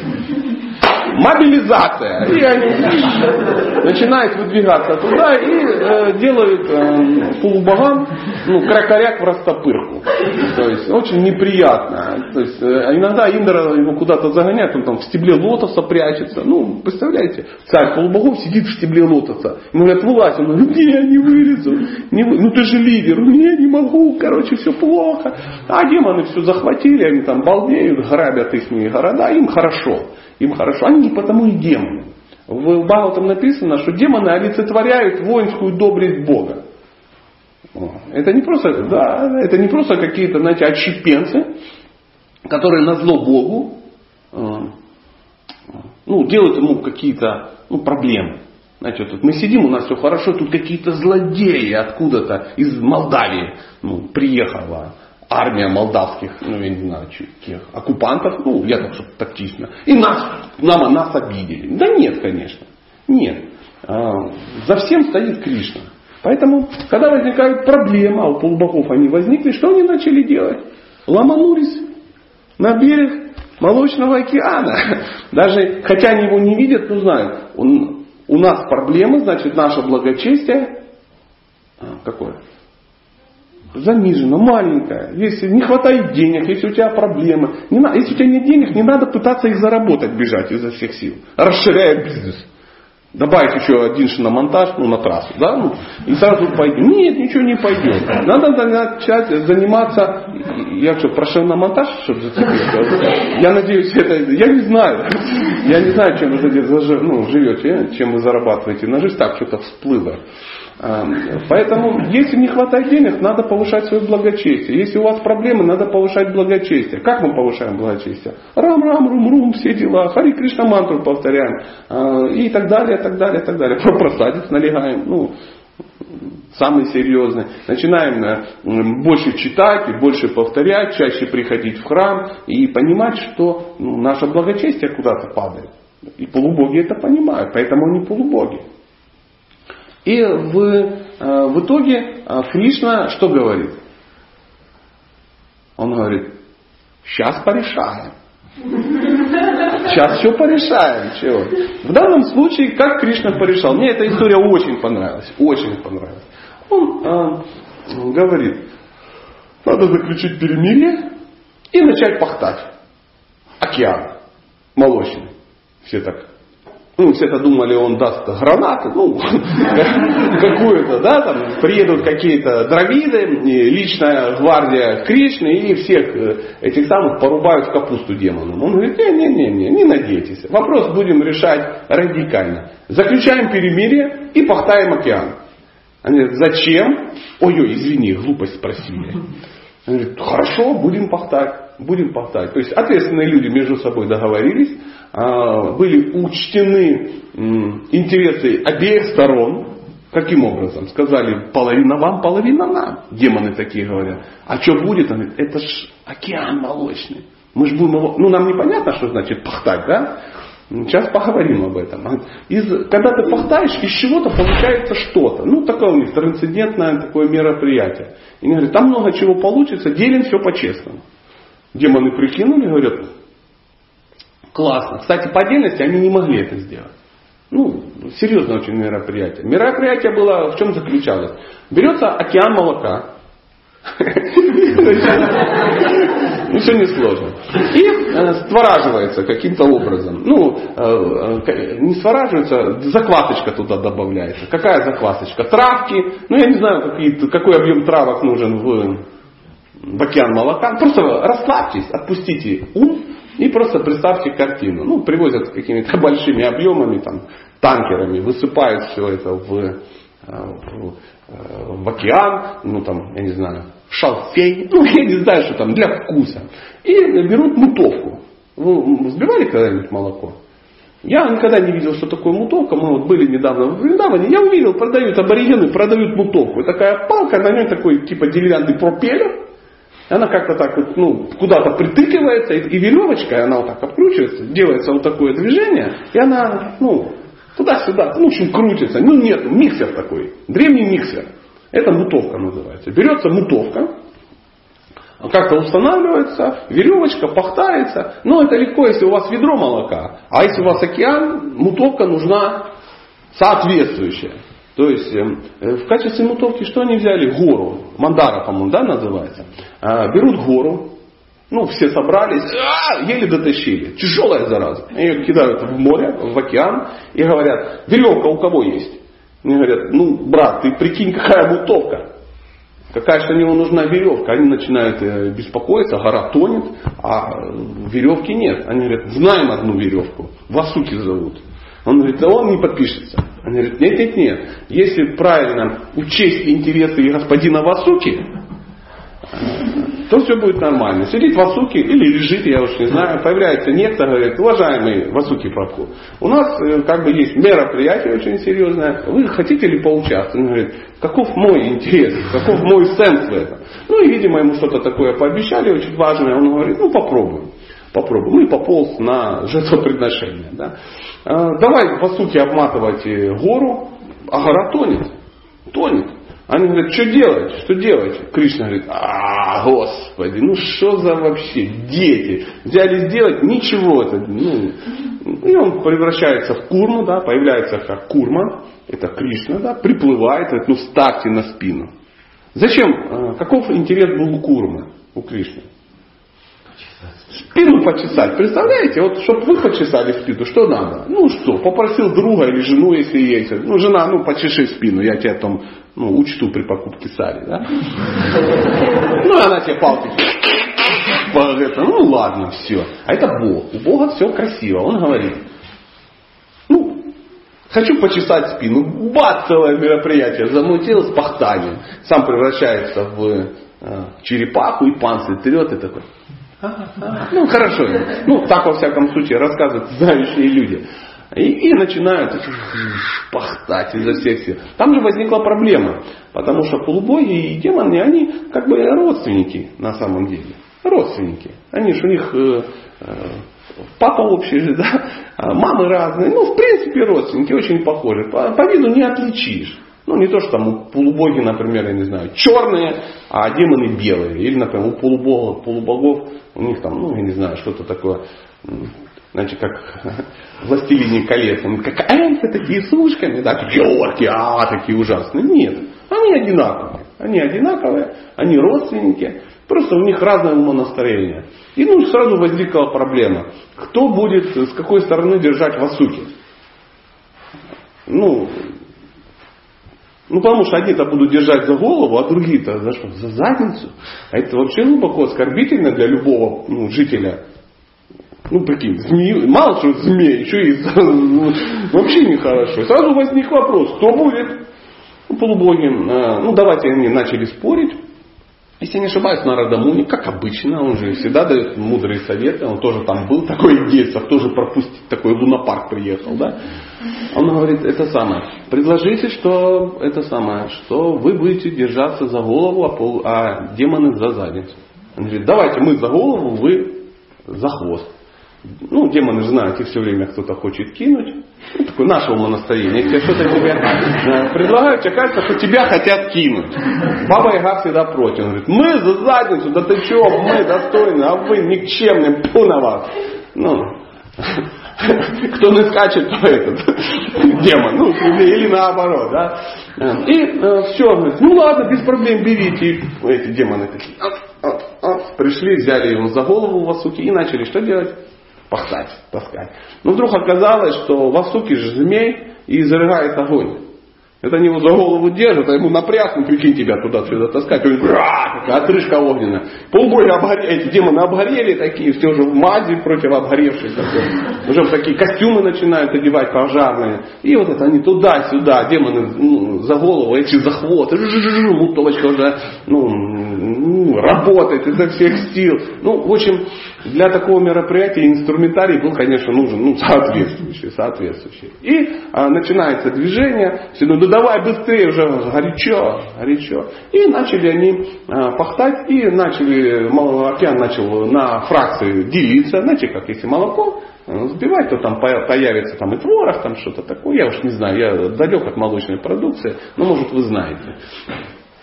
мобилизация. И они начинают выдвигаться туда и э, делают э, полубогам ну, кракоряк в растопырку. То есть очень неприятно. То есть, э, иногда Индра его куда-то загоняет, он там в стебле лотоса прячется. Ну, представляете, царь полубогов сидит в стебле лотоса. Ему говорят, вылазь. Он говорит, не, я не вылезу. Не вы... Ну ты же лидер. Не, не могу. Короче, все плохо. А демоны все захватили, они там балдеют, грабят их города, им хорошо им хорошо. Они потому и демоны. В Бхагаватам написано, что демоны олицетворяют воинскую доблесть Бога. Это не просто, да, это не просто какие-то, знаете, отщепенцы, которые на зло Богу э, ну, делают ему какие-то ну, проблемы. Знаете, вот мы сидим, у нас все хорошо, тут какие-то злодеи откуда-то из Молдавии ну, приехала армия молдавских, ну я не знаю, тех оккупантов, ну я так, чтобы тактично, и нас, нам, нас обидели. Да нет, конечно. Нет. А, за всем стоит Кришна. Поэтому, когда возникают проблемы, а у полубогов они возникли, что они начали делать? Ломанулись на берег Молочного океана. Даже, хотя они его не видят, но знают, он, у нас проблемы, значит наше благочестие а, какое? занижена, маленькая, если не хватает денег, если у тебя проблемы, не надо, если у тебя нет денег, не надо пытаться их заработать, бежать изо всех сил, расширяя бизнес. Добавить еще один шиномонтаж, ну, на трассу, да, ну, и сразу пойдет. Нет, ничего не пойдет. Надо начать заниматься, я что, про шиномонтаж, чтобы зацепиться? Я надеюсь, это, я не знаю, я не знаю, чем вы ну, живете, чем вы зарабатываете на жизнь, так что-то всплыло. Поэтому, если не хватает денег, надо повышать свое благочестие. Если у вас проблемы, надо повышать благочестие. Как мы повышаем благочестие? Рам-рам, рум-рум, все дела. Хари Кришна мантру повторяем. А, и так далее, так далее, так далее. Про просадец налегаем. Ну, самый серьезный. Начинаем э, больше читать и больше повторять, чаще приходить в храм и понимать, что ну, наше благочестие куда-то падает. И полубоги это понимают, поэтому они полубоги. И в, э, в итоге э, Кришна что говорит? Он говорит, сейчас порешаем. Сейчас все порешаем. Чего? В данном случае, как Кришна порешал? Мне эта история очень понравилась. Очень понравилась. Он э, говорит, надо заключить перемирие и начать пахтать. Океан молочный. Все так ну, все это думали, он даст гранаты, ну, какую-то, да, там, приедут какие-то дравиды, личная гвардия Кришны и всех э, этих самых порубают в капусту демонам. Он говорит, не-не-не, не надейтесь. Вопрос будем решать радикально. Заключаем перемирие и пахтаем океан. Они говорят, зачем? Ой-ой, извини, глупость спросили. Он говорит, хорошо, будем пахтать, будем пахтать. То есть ответственные люди между собой договорились, были учтены интересы обеих сторон. Каким образом? Сказали, половина вам, половина нам. Демоны такие говорят. А что будет? Он говорит, это ж океан молочный. Мы же будем его... Ну, нам непонятно, что значит пахтать, да? Сейчас поговорим об этом. Из, когда ты пахтаешь, из чего-то получается что-то. Ну, такое у них трансцендентное такое мероприятие. И они говорят, там много чего получится, делим все по-честному. Демоны прикинули, говорят, классно. Кстати, по отдельности они не могли это сделать. Ну, серьезное очень мероприятие. Мероприятие было, в чем заключалось? Берется океан молока, ну, все несложно. И э, створаживается каким-то образом. Ну, э, э, не створаживается, заквасочка туда добавляется. Какая заквасочка? Травки. Ну, я не знаю, какой объем травок нужен в, в океан молока. Просто расслабьтесь, отпустите ум и просто представьте картину. Ну, привозят какими-то большими объемами, там, танкерами, высыпают все это в, в, в океан, ну там, я не знаю, шалфей, ну я не знаю, что там, для вкуса. И берут мутовку. Вы взбивали когда-нибудь молоко? Я никогда не видел, что такое мутовка. Мы вот были недавно в Вриндаване. Я увидел, продают аборигены, продают мутовку. Такая палка, на ней такой типа деревянный пропеллер. Она как-то так вот, ну, куда-то притыкивается, и, и веревочкой она вот так откручивается, делается вот такое движение, и она, ну, туда-сюда, ну, в общем, крутится. Ну, нет, миксер такой, древний миксер. Это мутовка называется. Берется мутовка, как-то устанавливается, веревочка пахтается. Но это легко, если у вас ведро молока. А если у вас океан, мутовка нужна соответствующая. То есть эм, э, в качестве мутовки что они взяли? Гору. Мандара, по-моему, да, называется. А, берут гору, ну, все собрались, а, еле дотащили. Тяжелая зараза. Ее кидают в море, в океан и говорят, веревка у кого есть? Мне говорят, ну, брат, ты прикинь, какая мутовка. Какая же него нужна веревка. Они начинают э, беспокоиться, гора тонет, а веревки нет. Они говорят, знаем одну веревку. Васуки зовут. Он говорит, да он не подпишется. Они говорят, нет, нет, нет. Если правильно учесть интересы господина Васуки, то все будет нормально. Сидит Васуки или лежит, я уж не знаю, появляется некто, говорит, уважаемый Васуки Прабху, у нас э, как бы есть мероприятие очень серьезное, вы хотите ли поучаствовать? Он говорит, каков мой интерес, каков мой сенс в этом? Ну и, видимо, ему что-то такое пообещали, очень важное, он говорит, ну попробуем. Попробуем. Ну и пополз на жертвоприношение. Да. А, давай, по сути, обматывать гору, а гора тонет. Тонет. Они говорят, что делать? Что делать? Кришна говорит, а, господи, ну что за вообще дети? Взяли сделать, ничего это. Ну, и он превращается в курму, да, появляется как курма, это Кришна, да, приплывает, говорит, ну ставьте на спину. Зачем? А, каков интерес был у курмы, у Кришны? Спину почесать. Представляете, вот чтобы вы почесали спину, что надо? Ну что, попросил друга или жену, если есть. Ну, жена, ну почеши спину, я тебя там ну, учту при покупке сари. Да? Ну, она тебе палки ну ладно, все. А это Бог. У Бога все красиво. Он говорит, ну, хочу почесать спину. Бац, целое мероприятие замутил с пахтанием. Сам превращается в э, черепаху и панцирь трет и такой. Ну, хорошо. Ну, так, во всяком случае, рассказывают знающие люди. И, и начинают пахтать изо всех сил. Там же возникла проблема. Потому что полубоги и демоны, они как бы родственники на самом деле. Родственники. Они же у них э, э, папа общий же, да, а мамы разные. Ну, в принципе, родственники очень похожи. По, по виду не отличишь. Ну, не то, что там у полубоги, например, я не знаю, черные, а демоны белые. Или, например, у полубогов, полубогов у них там, ну, я не знаю, что-то такое, значит, как властелине колец. Он как эльфы такие с ушками, да, такие орки, а, такие ужасные. Нет, они одинаковые. Они одинаковые, они родственники. Просто у них разное умонастроение. И ну сразу возникла проблема. Кто будет с какой стороны держать васуки? Ну, ну, потому что одни-то будут держать за голову, а другие-то за что? За задницу. А это вообще глубоко оскорбительно для любого ну, жителя. Ну, прикинь, змеи, мало что змеи, еще и ну, вообще нехорошо. Сразу возник вопрос, кто будет? Ну, полубоги, а, ну, давайте они начали спорить. Если не ошибаюсь, Нарада Муни, как обычно, он же всегда дает мудрые советы, он тоже там был такой идейцев, тоже пропустить, такой лунопарк приехал, да. Он говорит, это самое, предложите, что это самое, что вы будете держаться за голову, а, пол, а демоны за задницу. Он говорит, давайте мы за голову, вы за хвост. Ну, демоны знают, их все время кто-то хочет кинуть. Ну, такое наше умонастроение. Если что-то тебе предлагают, тебе кажется, что тебя хотят кинуть. Баба Яга всегда против. Он говорит, мы за задницу, да ты чего, мы достойны, а вы никчемные, пу на вас. Ну, кто не скачет, то этот демон, ну, или наоборот, да. И э, все, говорит, ну ладно, без проблем, берите. Эти демоны такие, пришли, взяли его за голову Васуки и начали что делать? Пахать, таскать. Но вдруг оказалось, что Васуки же змей и зарыгает огонь. Это они его за голову держат, а ему напряг, ну прикинь тебя туда-сюда таскать. Он, такая отрыжка огненная. Полгода обгоре... эти демоны обгорели такие, все уже в мазе против обгоревших. Такой. Уже такие костюмы начинают одевать пожарные. И вот это они туда-сюда, демоны ну, за голову, эти за хвост. Мутовочка уже ну, ну, работает изо всех сил. Ну, в общем, для такого мероприятия инструментарий был, конечно, нужен ну, соответствующий, соответствующий. И а, начинается движение, все, ну давай быстрее, уже горячо, горячо. И начали они а, пахтать, и начали, океан начал на фракции делиться, знаете, как если молоко сбивать, то там появится там и творог, там что-то такое. Я уж не знаю, я далек от молочной продукции, но может вы знаете.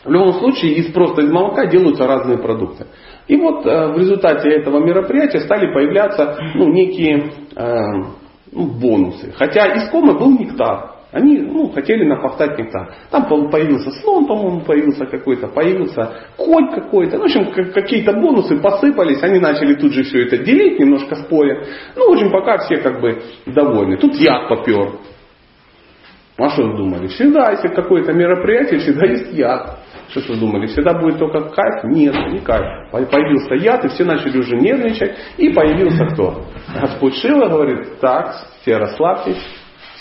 В любом случае, из просто из молока делаются разные продукты. И вот э, в результате этого мероприятия стали появляться ну, некие э, ну, бонусы. Хотя искомый был нектар. Они ну, хотели напахтать нектар. Там появился слон, по-моему, появился какой-то, появился конь какой-то. Ну, в общем, какие-то бонусы посыпались. Они начали тут же все это делить, немножко споря. Ну, в общем, пока все как бы довольны. Тут яд попер. А что вы думали? Всегда, если какое-то мероприятие, всегда есть яд. Что вы думали, всегда будет только кайф? Нет, не кайф. Появился яд, и все начали уже нервничать. И появился кто? Господь Шила говорит, так, все расслабьтесь,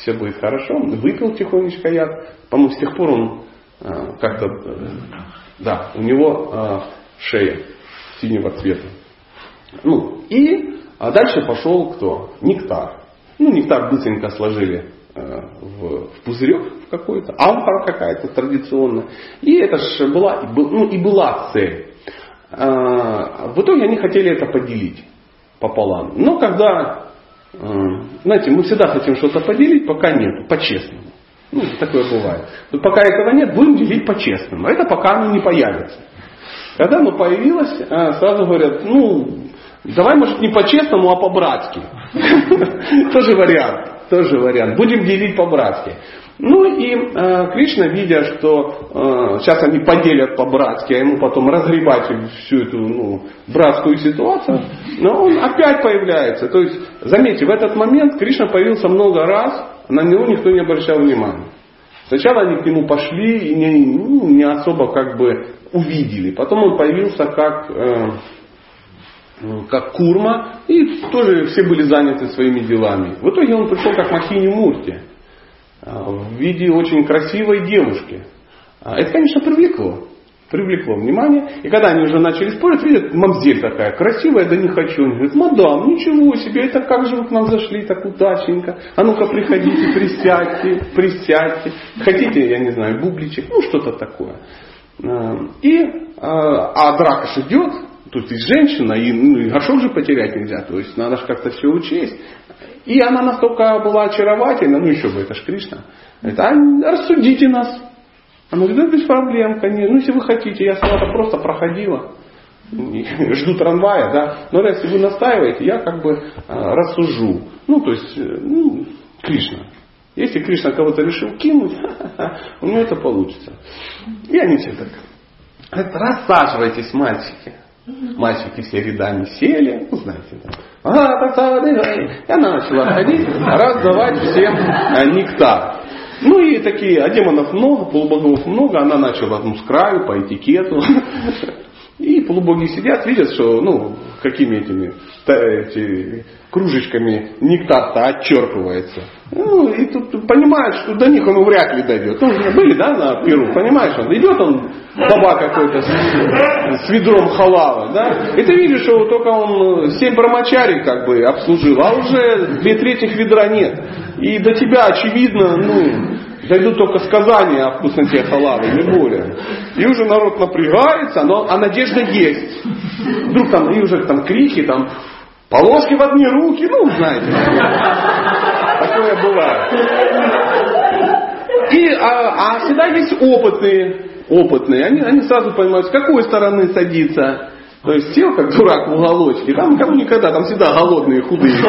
все будет хорошо. Выпил тихонечко яд. По-моему, с тех пор он э, как-то, э, да, у него э, шея синего цвета. Ну, и а дальше пошел кто? Нектар. Ну, нектар быстренько сложили в, в пузырек какой-то, амфора какая-то традиционная. И это же была, ну, и была цель. Э, в итоге они хотели это поделить пополам. Но когда, э, знаете, мы всегда хотим что-то поделить, пока нет, по-честному. Ну, такое бывает. Но пока этого нет, будем делить по-честному. Это пока оно не появится. Когда оно появилось, сразу говорят, ну, давай, может, не по-честному, а по-братски. Тоже вариант тоже вариант. Будем делить по-братски. Ну и э, Кришна, видя, что э, сейчас они поделят по-братски, а ему потом разгребать всю эту ну, братскую ситуацию, но он опять появляется. То есть, заметьте, в этот момент Кришна появился много раз, на него никто не обращал внимания. Сначала они к нему пошли и не, ну, не особо как бы увидели. Потом он появился как э, как Курма, и тоже все были заняты своими делами. В итоге он пришел как Махини Мурти, а, в виде очень красивой девушки. А, это, конечно, привлекло. Привлекло внимание. И когда они уже начали спорить, видят, мамзель такая красивая, да не хочу. Он говорит, мадам, ничего себе, это как же вы к нам зашли так удачненько. А ну-ка приходите, присядьте, присядьте. Хотите, я не знаю, бубличек, ну что-то такое. А, и, а драка идет, то есть женщина, и, ну, и горшок же потерять нельзя, то есть надо же как-то все учесть. И она настолько была очаровательна, ну еще бы, это ж Кришна. Это, а, рассудите нас. Она говорит, да без проблем, конечно. Ну если вы хотите, я сама просто проходила. Жду трамвая, да. Но если вы настаиваете, я как бы а, рассужу. Ну, то есть, э, ну, Кришна. Если Кришна кого-то решил кинуть, у него это получится. И они все так. Рассаживайтесь, мальчики. Мальчики все рядами сели, ну знаете, да. И она начала ходить, раздавать всем э, нектар. Ну и такие, а демонов много, полубогов много, она начала ну, с краю, по этикету. И полубоги сидят, видят, что ну, какими этими эти, кружечками нектар-то отчерпывается. Ну, и тут понимают, что до них он вряд ли дойдет. Ну, были, да, на Перу, понимаешь, он идет он, баба какой-то с, с ведром халава, да, и ты видишь, что только он семь брамачарий как бы обслужил, а уже две трети ведра нет. И до тебя, очевидно, ну, дойдут только сказания о вкусноте халавы, не более. И уже народ напрягается, но, а надежда есть. Вдруг там, и уже там крики, там, По в одни руки, ну, знаете. Такое бывает. И, а, а всегда есть опытные, опытные. Они, они сразу понимают, с какой стороны садиться. То есть сел как дурак в уголочке, там кому никогда, там всегда голодные, худые.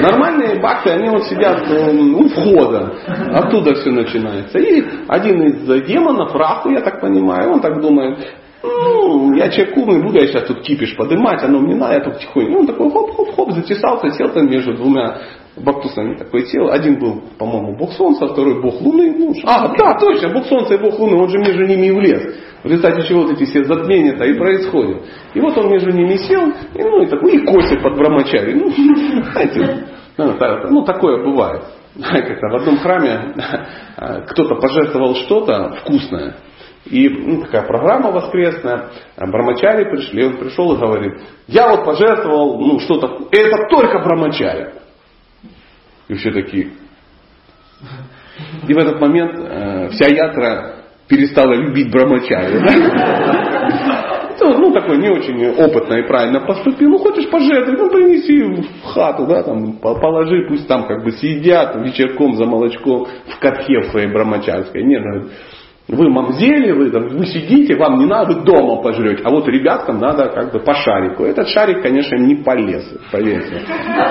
Нормальные баксы, они вот сидят э, у входа. Оттуда все начинается. И один из демонов, Раху, я так понимаю, он так думает, ну, я человек умный, буду я сейчас тут кипиш подымать, оно мне надо, я тут тихонько. И он такой хоп-хоп-хоп, затесался, сел там между двумя бактусами такое тело. Один был, по-моему, бог солнца, второй бог луны. Ну, а, да, точно, бог солнца и бог луны, он же между ними и влез. В результате чего вот эти все затмения-то и происходят. И вот он между ними сел, и, ну, и, такой, и косит под брамачари. Ну, знаете, ну, ну, такое бывает. Как-то в одном храме кто-то пожертвовал что-то вкусное. И ну, такая программа воскресная, брамачари пришли, он пришел и говорит, я вот пожертвовал ну, что-то, это только брамачари. И все такие. И в этот момент э, вся ятра перестала любить брамачари. Ну, ну, такой не очень опытно и правильно поступил. Ну, хочешь пожертвовать, ну, принеси в хату, да, там, положи, пусть там как бы съедят вечерком за молочком в катке в своей брамачарской. Нет, вы мамзели, вы, там, вы сидите, вам не надо, дома пожрете. А вот ребяткам надо как бы по шарику. Этот шарик, конечно, не полез, поверьте.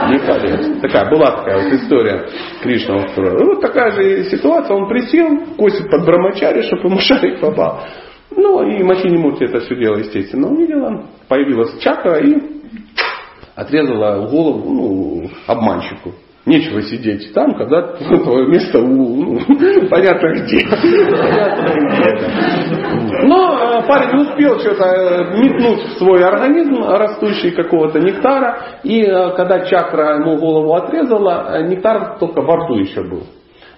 Не полез. Такая была такая вот история Кришна устроила. Вот такая же ситуация. Он присел, косит под брамачари, чтобы ему шарик попал. Ну и Махини Мурти это все дело, естественно, увидела. Появилась чакра и отрезала голову ну, обманщику. Нечего сидеть там, когда твое место у, ну, понятно где. Но э, парень успел что-то э, метнуть в свой организм растущий какого-то нектара. И э, когда чакра ему голову отрезала, нектар только во рту еще был.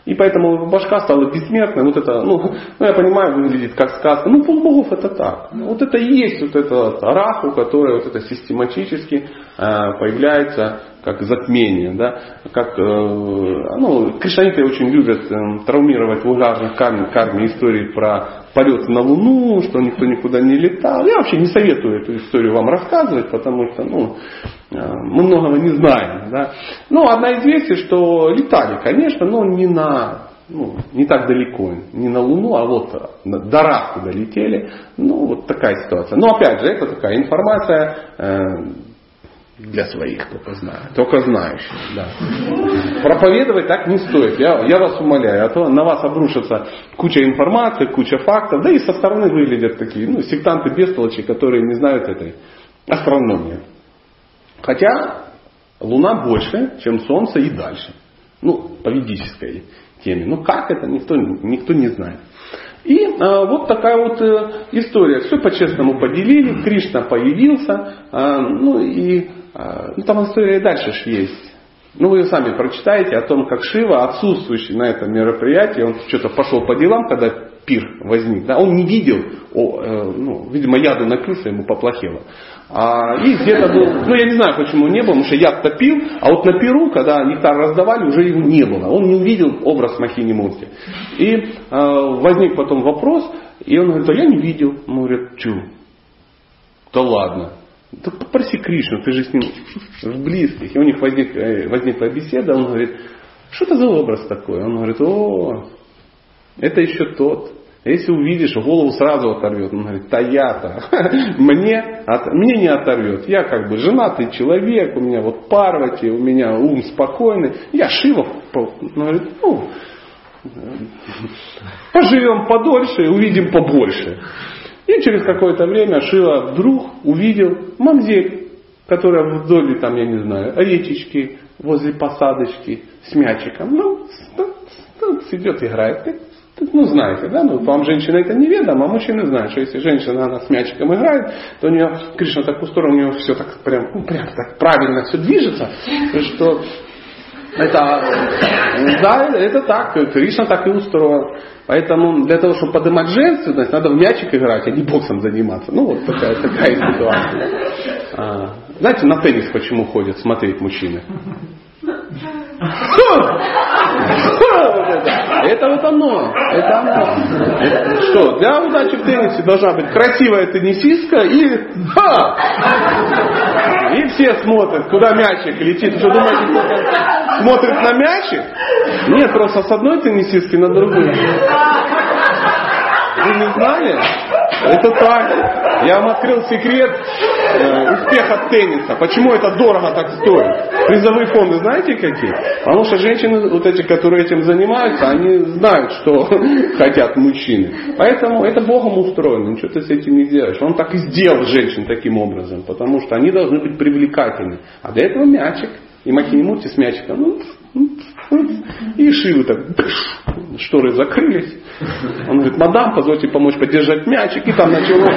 И поэтому башка стала бессмертной. Вот это, ну, ну я понимаю, выглядит как сказка. Ну, полбогов это так. Вот это и есть вот это раху, которая вот это систематически э, появляется как затмение, да, как, э, ну, кришнаиты очень любят э, травмировать в угарных карме, карме истории про полет на Луну, что никто никуда не летал. Я вообще не советую эту историю вам рассказывать, потому что, ну, э, мы многого не знаем, да. Но одна из версий, что летали, конечно, но не на ну, не так далеко, не на Луну, а вот до Раху долетели. Ну, вот такая ситуация. Но опять же, это такая информация э, для своих только знаю. Только знающих. Да. Проповедовать так не стоит. Я, я вас умоляю. А то на вас обрушится куча информации, куча фактов. Да и со стороны выглядят такие ну, сектанты бестолочи, которые не знают этой астрономии. Хотя Луна больше, чем Солнце и дальше. Ну, по ведической теме. Ну как это, никто, никто не знает. И э, вот такая вот э, история. Все по-честному поделили, Кришна появился, э, ну и а, ну, там история дальше ж есть. Ну, вы сами прочитаете о том, как Шива, отсутствующий на этом мероприятии, он что-то пошел по делам, когда пир возник. Да, он не видел, о, э, ну, видимо, яду напился, ему поплохело. А, и где-то был, ну я не знаю, почему не было, потому что яд топил, а вот на пиру, когда нектар раздавали, уже его не было. Он не увидел образ Махини Мурти. И э, возник потом вопрос, и он говорит, а я не видел. Он говорит, чу, да ладно. Да попроси Кришну, ты же с ним в близких. И у них возник, э, возникла беседа, он говорит, что это за образ такой? Он говорит, о, это еще тот. Если увидишь, голову сразу оторвет. Он говорит, да я-то. Мне, от, мне не оторвет. Я как бы женатый человек, у меня вот парвати, у меня ум спокойный. Я Шива. Он говорит, ну, поживем подольше, увидим побольше. И через какое-то время Шила вдруг увидел мамзель, которая вдоль, там, я не знаю, речечки, возле посадочки с мячиком. Ну, идет, играет. Ну, знаете, да, ну, вам женщина это неведомо, а мужчины знают, что если женщина, она с мячиком играет, то у нее, Кришна такую сторону, у нее все так прям, ну, прям так правильно все движется, что это, да, это так, Кришна так и устроил. Поэтому для того, чтобы поднимать женственность, надо в мячик играть, а не боксом заниматься. Ну, вот такая, такая ситуация. А, знаете, на теннис почему ходят смотреть мужчины? Это вот оно. Это оно. Что, для удачи в теннисе должна быть красивая теннисистка и... Ха! И все смотрят, куда мячик летит. Что думаете, кто смотрит на мячик? Нет, просто с одной теннисистки на другую. Вы не знали? Это так. Я вам открыл секрет э, успеха тенниса. Почему это дорого так стоит? Призовые фонды знаете какие? Потому что женщины, вот эти, которые этим занимаются, они знают, что хотят мужчины. Поэтому это Богом устроено. Ничего ты с этим не делаешь. Он так и сделал женщин таким образом. Потому что они должны быть привлекательны. А для этого мячик. И Махини с мячиком. Ну, и Шивы так, шторы закрылись. Он говорит, мадам, позвольте помочь поддержать мячик. И там началось,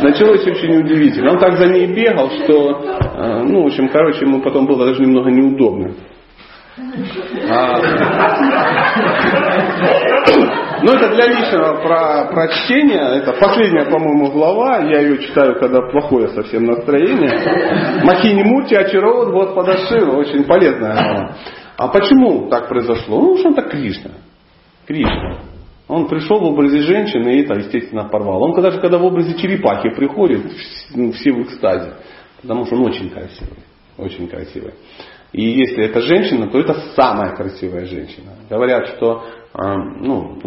началось очень удивительно. Он так за ней бегал, что, э, ну, в общем, короче, ему потом было даже немного неудобно. А... Ну, это для личного про, прочтения. Это последняя, по-моему, глава. Я ее читаю, когда плохое совсем настроение. Махини Мурти Ачаровод вот подошил. Очень полезная глава. А почему так произошло? Ну, что он так Кришна. Кришна. Он пришел в образе женщины и это, естественно, порвал. Он даже когда в образе черепахи приходит, ну, все в экстазе. Потому что он очень красивый. Очень красивый. И если это женщина, то это самая красивая женщина. Говорят, что э, ну,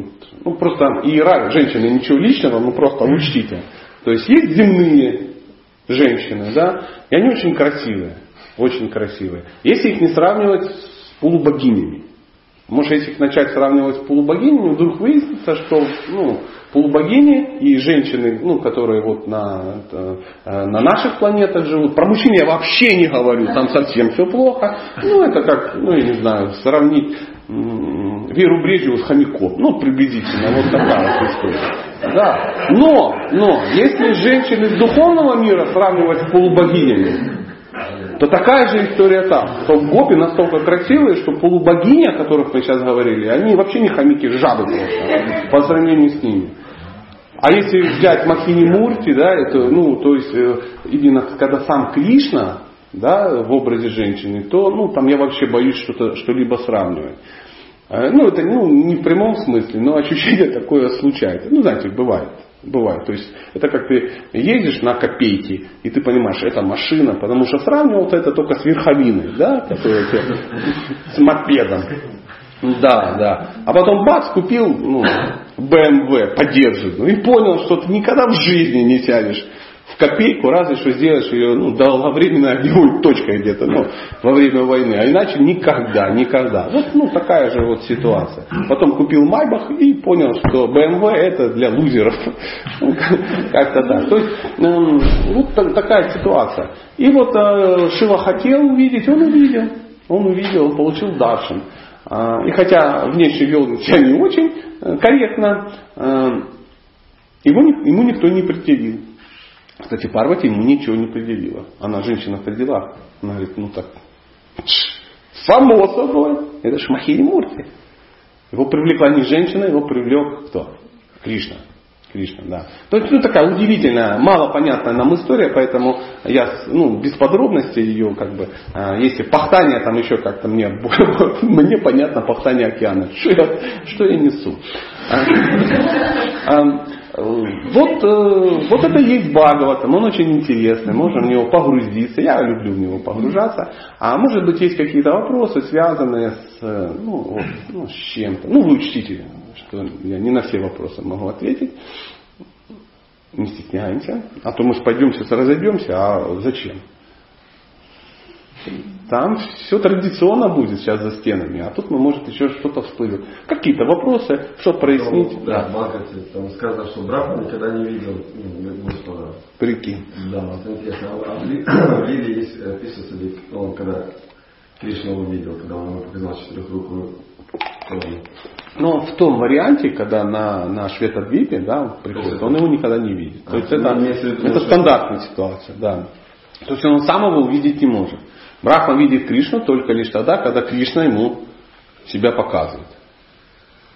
ну, просто иера женщины ничего личного, ну просто учтите. То есть есть земные женщины, да, и они очень красивые. Очень красивые. Если их не сравнивать с полубогинями. Может, если их начать сравнивать с полубогинями, вдруг выяснится, что ну, полубогини и женщины, ну, которые вот на, э, на наших планетах живут, про мужчин я вообще не говорю, там совсем все плохо. Ну, это как, ну, я не знаю, сравнить Веру Брежневу с хомяком. Ну, приблизительно, вот такая история. Да. Но, но, если женщины из духовного мира сравнивать с полубогинями, то такая же история там. Что гопи настолько красивые, что полубогини, о которых мы сейчас говорили, они вообще не хомяки, жабы просто по сравнению с ними. А если взять Махини Мурти, да, это, ну, то есть э, именно когда сам Кришна, да, в образе женщины, то, ну, там я вообще боюсь что-то, что-либо сравнивать. Э, ну, это ну, не в прямом смысле, но ощущение такое случается. Ну, знаете, бывает. Бывает. То есть это как ты едешь на копейки, и ты понимаешь, это машина, потому что сравнивал ты это только с верховиной, да, которая с мопедом. Да, да. А потом бац, купил ну, BMW подержанную и понял, что ты никогда в жизни не сядешь в копейку, разве что сделаешь ее ну, долговременной огневой точкой где-то ну, во время войны. А иначе никогда, никогда. Вот ну, такая же вот ситуация. Потом купил Майбах и понял, что BMW это для лузеров. Ну, как-то так. То есть ну, вот такая ситуация. И вот э, Шива хотел увидеть, он увидел. Он увидел, он получил даршин. А, и хотя внешне вел себя не очень э, корректно, э, ему, ему никто не предъявил. Кстати, Парвати ему ничего не предъявила. Она женщина пределах. Она говорит, ну так, само собой, это ж Махини Мурти. Его привлекла не женщина, его привлек кто? Кришна. Кришна, да. То есть, ну, такая удивительная, мало понятная нам история, поэтому я, ну, без подробностей ее, как бы, а, если пахтание там еще как-то мне, мне понятно пахтание океана, что я, что я несу. Вот, э, вот это и есть Бхагаватам, он очень интересный, можно в него погрузиться, я люблю в него погружаться, а может быть есть какие-то вопросы, связанные с, э, ну, вот, ну, с чем-то. Ну, вы учтите, что я не на все вопросы могу ответить, не стесняемся, а то мы же пойдем сейчас разойдемся, а зачем? Там все традиционно будет сейчас за стенами, а тут, мы, может, еще что-то всплывет. Какие-то вопросы, что прояснить. Ну, да, да. там сказано, что Брахма никогда не видел ну, Господа. Прикинь. Да, это интересно. А в Лиле есть описывается, он когда Кришна увидел, когда он ему показал четырехрукую но в том варианте, когда на, на Шветадвипе да, приходит, он его никогда не видит. А, То есть это, это стандартная ситуация. Да. То есть он сам его увидеть не может. Брахма видит Кришну только лишь тогда, когда Кришна ему себя показывает.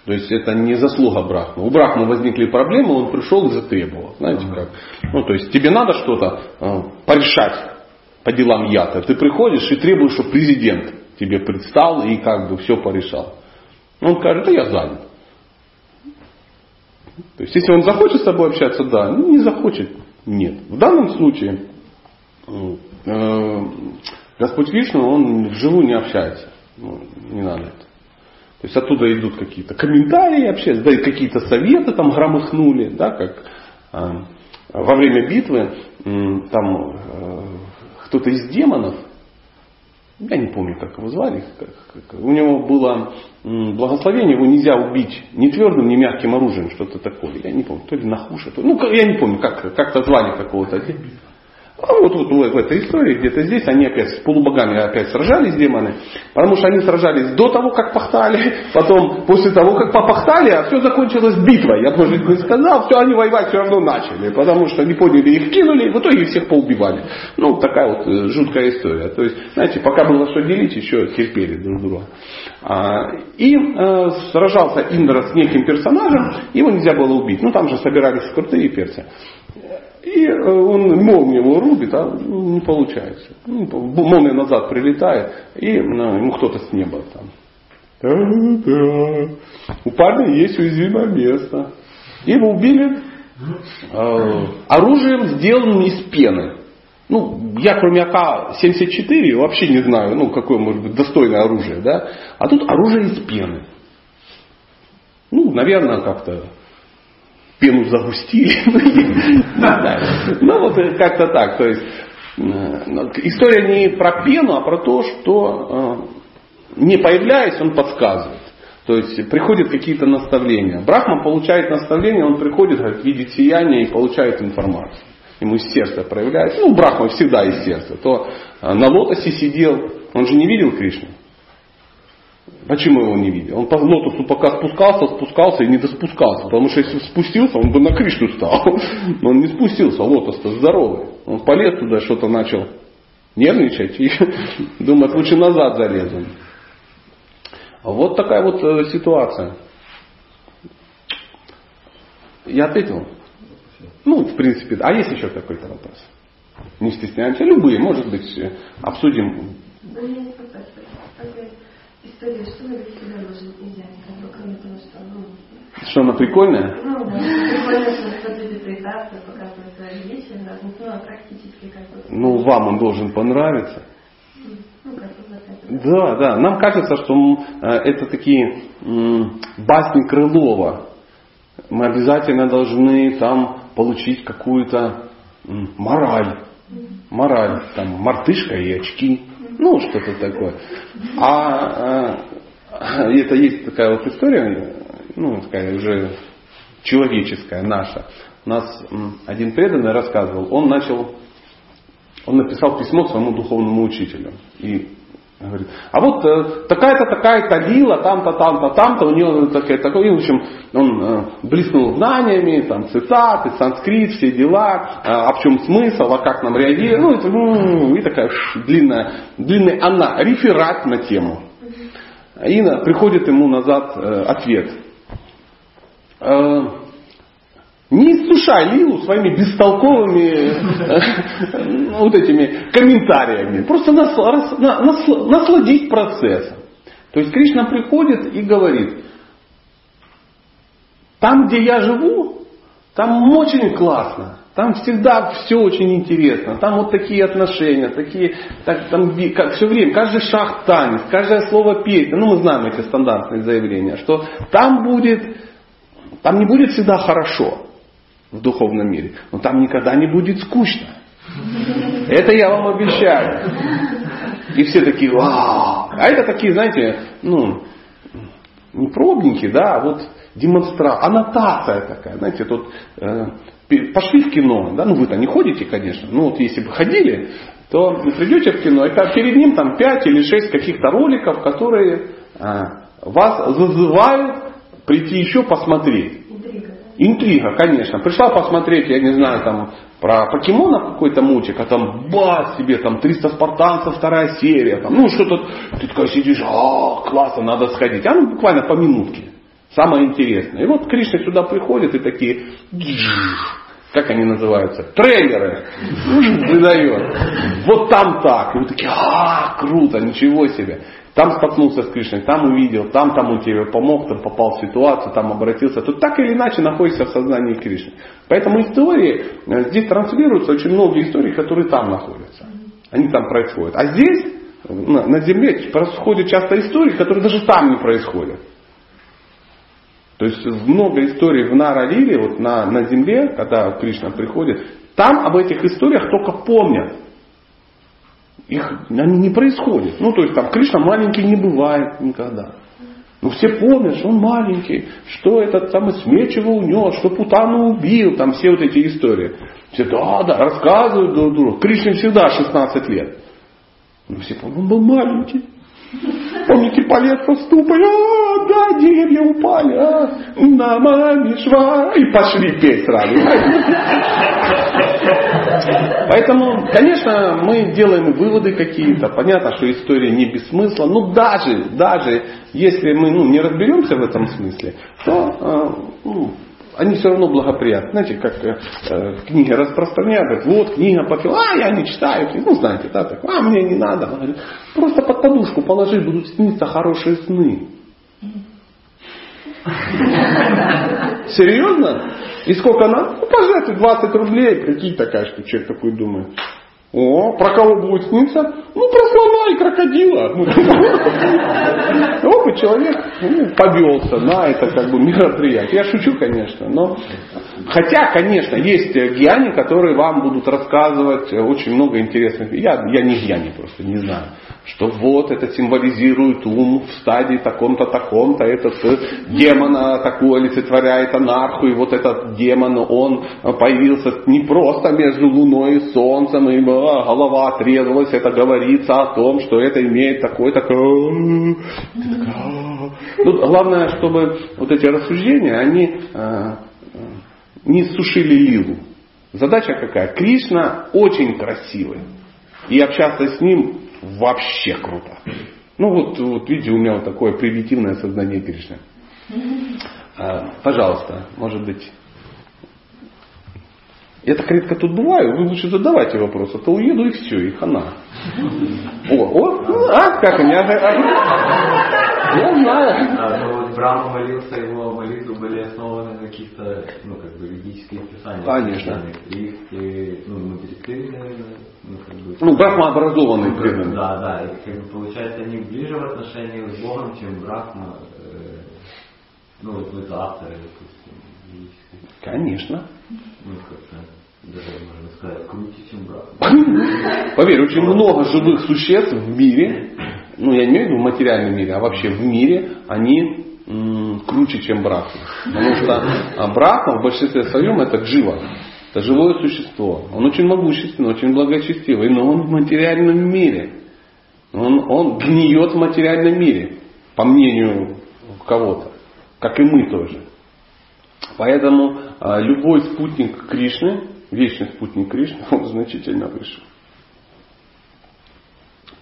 То есть это не заслуга Брахмы. У Брахмы возникли проблемы, он пришел и затребовал. Знаете как? Ну, то есть тебе надо что-то э, порешать по делам ята. Ты приходишь и требуешь, чтобы президент тебе предстал и как бы все порешал. Он скажет, да я занят. То есть если он захочет с тобой общаться, да, ну, не захочет, нет. В данном случае э, Господь Вишну, он вживую не общается. Ну, не надо это. То есть оттуда идут какие-то комментарии, вообще, да и какие-то советы там громыхнули, да, как э, во время битвы э, там э, кто-то из демонов, я не помню, как его звали, как, как, у него было благословение, его нельзя убить ни твердым, ни мягким оружием, что-то такое. Я не помню, то ли нахуша, то, ну, я не помню, как, как-то звали какого-то. А вот, вот, в этой истории, где-то здесь, они опять с полубогами опять сражались, демоны, потому что они сражались до того, как пахтали, потом после того, как попахтали, а все закончилось битвой. Я быть, сказал, все, они воевать все равно начали, потому что не поняли, их кинули, в итоге всех поубивали. Ну, такая вот э, жуткая история. То есть, знаете, пока было что делить, еще терпели друг друга. А, и э, сражался Индра с неким персонажем, его нельзя было убить. Ну, там же собирались крутые перцы. И э, он молнию его рубит, а не получается. Ну, молния назад прилетает, и ну, ему кто-то с неба там. У парня есть уязвимое место. Его убили э, оружием, сделанным из пены. Ну, я кроме АК-74 вообще не знаю, ну, какое может быть достойное оружие, да. А тут оружие из пены. Ну, наверное, как-то пену загустили. Ну вот как-то так. То есть э, история не про пену, а про то, что э, не появляясь, он подсказывает. То есть приходят какие-то наставления. Брахма получает наставления, он приходит, говорит, видит сияние и получает информацию. Ему из сердца проявляется. Ну, Брахма всегда из сердца. То э, на лотосе сидел, он же не видел Кришну. Почему его не видел? Он по лотосу пока спускался, спускался и не доспускался. Потому что если спустился, он бы на Кришну стал. Но он не спустился, лотос-то здоровый. Он полез туда, что-то начал нервничать и думает, лучше назад залезу. Вот такая вот э, ситуация. Я ответил? Ну, в принципе, а есть еще какой-то вопрос? Не стесняемся, любые, может быть, обсудим история, что мы для себя как бы, кроме того, что, ну... Что она прикольная? Ну да, прикольно, что кто-то любит прекрасно, показывает свои вещи, да, ну, а практически как. Ну, вам он должен понравиться. Ну, да, да. Нам кажется, что э, это такие басни Крылова. Мы обязательно должны там получить какую-то мораль. Мораль. Там мартышка и очки. Ну, что-то такое. А, а это есть такая вот история, ну, такая уже человеческая наша. У нас один преданный рассказывал, он начал, он написал письмо своему духовному учителю. И Говорит, а вот э, такая-то, такая-то лила, там-то, там-то, там-то, у него такая, такой, в общем, он э, блеснул знаниями, там, цитаты, санскрит, все дела, э, а чем смысл, а как нам реагировать, ну, это, ну, и такая ш, длинная, длинная она, реферат на тему. И приходит ему назад э, ответ. Э, не иссушай Лилу своими бестолковыми э, вот этими комментариями. Просто насладить процессом. То есть Кришна приходит и говорит, там, где я живу, там очень классно. Там всегда все очень интересно. Там вот такие отношения, такие, так, там как, все время, каждый шаг танец, каждое слово песня. Ну, мы знаем эти стандартные заявления, что там будет, там не будет всегда хорошо в духовном мире. Но там никогда не будет скучно. Это я вам обещаю. И все такие, вау. А это такие, знаете, ну, не пробники, да, а вот демонстрация, аннотация такая. Знаете, тут э, пошли в кино, да, ну вы-то не ходите, конечно, но вот если бы ходили, то придете в кино, и перед ним там 5 или 6 каких-то роликов, которые э, вас зазывают прийти еще посмотреть. Интрига, конечно. Пришла посмотреть, я не знаю, там, про покемона какой-то мультик, а там бац себе, там 300 спартанцев, вторая серия, там, ну что-то, ты такая сидишь, а, классно, надо сходить. А ну буквально по минутке. Самое интересное. И вот Кришна сюда приходит и такие, как они называются, трейлеры выдает. Вот там так. И вы такие, а, круто, ничего себе. Там столкнулся с Кришной, там увидел, там тому тебе помог, там попал в ситуацию, там обратился. Тут так или иначе находишься в сознании Кришны. Поэтому истории, э, здесь транслируются очень много историй, которые там находятся. они там происходят. А здесь, на, на Земле, происходят часто истории, которые даже там не происходят. То есть много историй в Наралиле, вот на, на Земле, когда Кришна приходит, там об этих историях только помнят. Их, они не происходят. Ну, то есть там Кришна маленький не бывает никогда. Ну все помнят, что он маленький, что этот там из его унес, что Путану убил, там все вот эти истории. Все, да, да, рассказывают друг другу. Кришне всегда 16 лет. Ну все помнят, он был маленький. Помните, полет по ступу, а, да, деревья упали, а, на маме шва, и пошли петь сразу. Поэтому, конечно, мы делаем выводы какие-то. Понятно, что история не без смысла. Но даже, даже если мы ну, не разберемся в этом смысле, то э, ну, они все равно благоприятны. Знаете, как э, э книги распространяют, вот книга по а я не читаю, ну знаете, да, так, а мне не надо. Говорит, просто под подушку положи, будут сниться хорошие сны. Серьезно? И сколько надо? Ну, пожалуйста, 20 рублей. Прикинь, такая, что человек такой думает. О, про кого будет сниться? Ну, про слона и крокодила. Ну, вот человек ну, повелся на это как бы мероприятие. Я шучу, конечно, но хотя, конечно, есть гьяни, которые вам будут рассказывать очень много интересных. Я, я не гьяни просто, не знаю что вот это символизирует ум в стадии таком-то, таком-то, этот э, демона такую олицетворяет анарху, и вот этот демон, он появился не просто между Луной и Солнцем, и а, голова отрезалась, это говорится о том, что это имеет такой-то... Ну, главное, чтобы вот эти рассуждения, они э, не сушили лилу. Задача какая? Кришна очень красивый. И общаться с ним вообще круто. Ну вот, вот видите, у меня вот такое примитивное сознание Кришны. А, пожалуйста, может быть. Я так редко тут бываю, вы лучше задавайте вопросы, а то уеду и все, и хана. О, о, а, как они? Я знаю. А, ну, Брахма молился, его молитвы были основаны на каких-то, ну, как бы, юридических писаниях. Конечно. И, и ну, материклин, наверное, ну, как бы... Ну, Брахма образованный преданный. Да, да, и, как бы, получается, они ближе в отношении с Богом, чем Брахма, э, ну, вот, вот авторы, допустим, юридические. Конечно. Ну, как-то даже можно сказать, круче, чем Брахма. Поверь, очень много живых существ в мире, ну я не имею в виду в материальном мире, а вообще в мире, они круче, чем Брахма. Потому что Брахма в большинстве своем это джива. Это живое существо. Он очень могущественный, очень благочестивый, но он в материальном мире. Он, он гниет в материальном мире, по мнению кого-то, как и мы тоже. Поэтому а, любой спутник Кришны, вечный спутник Кришны, он значительно выше.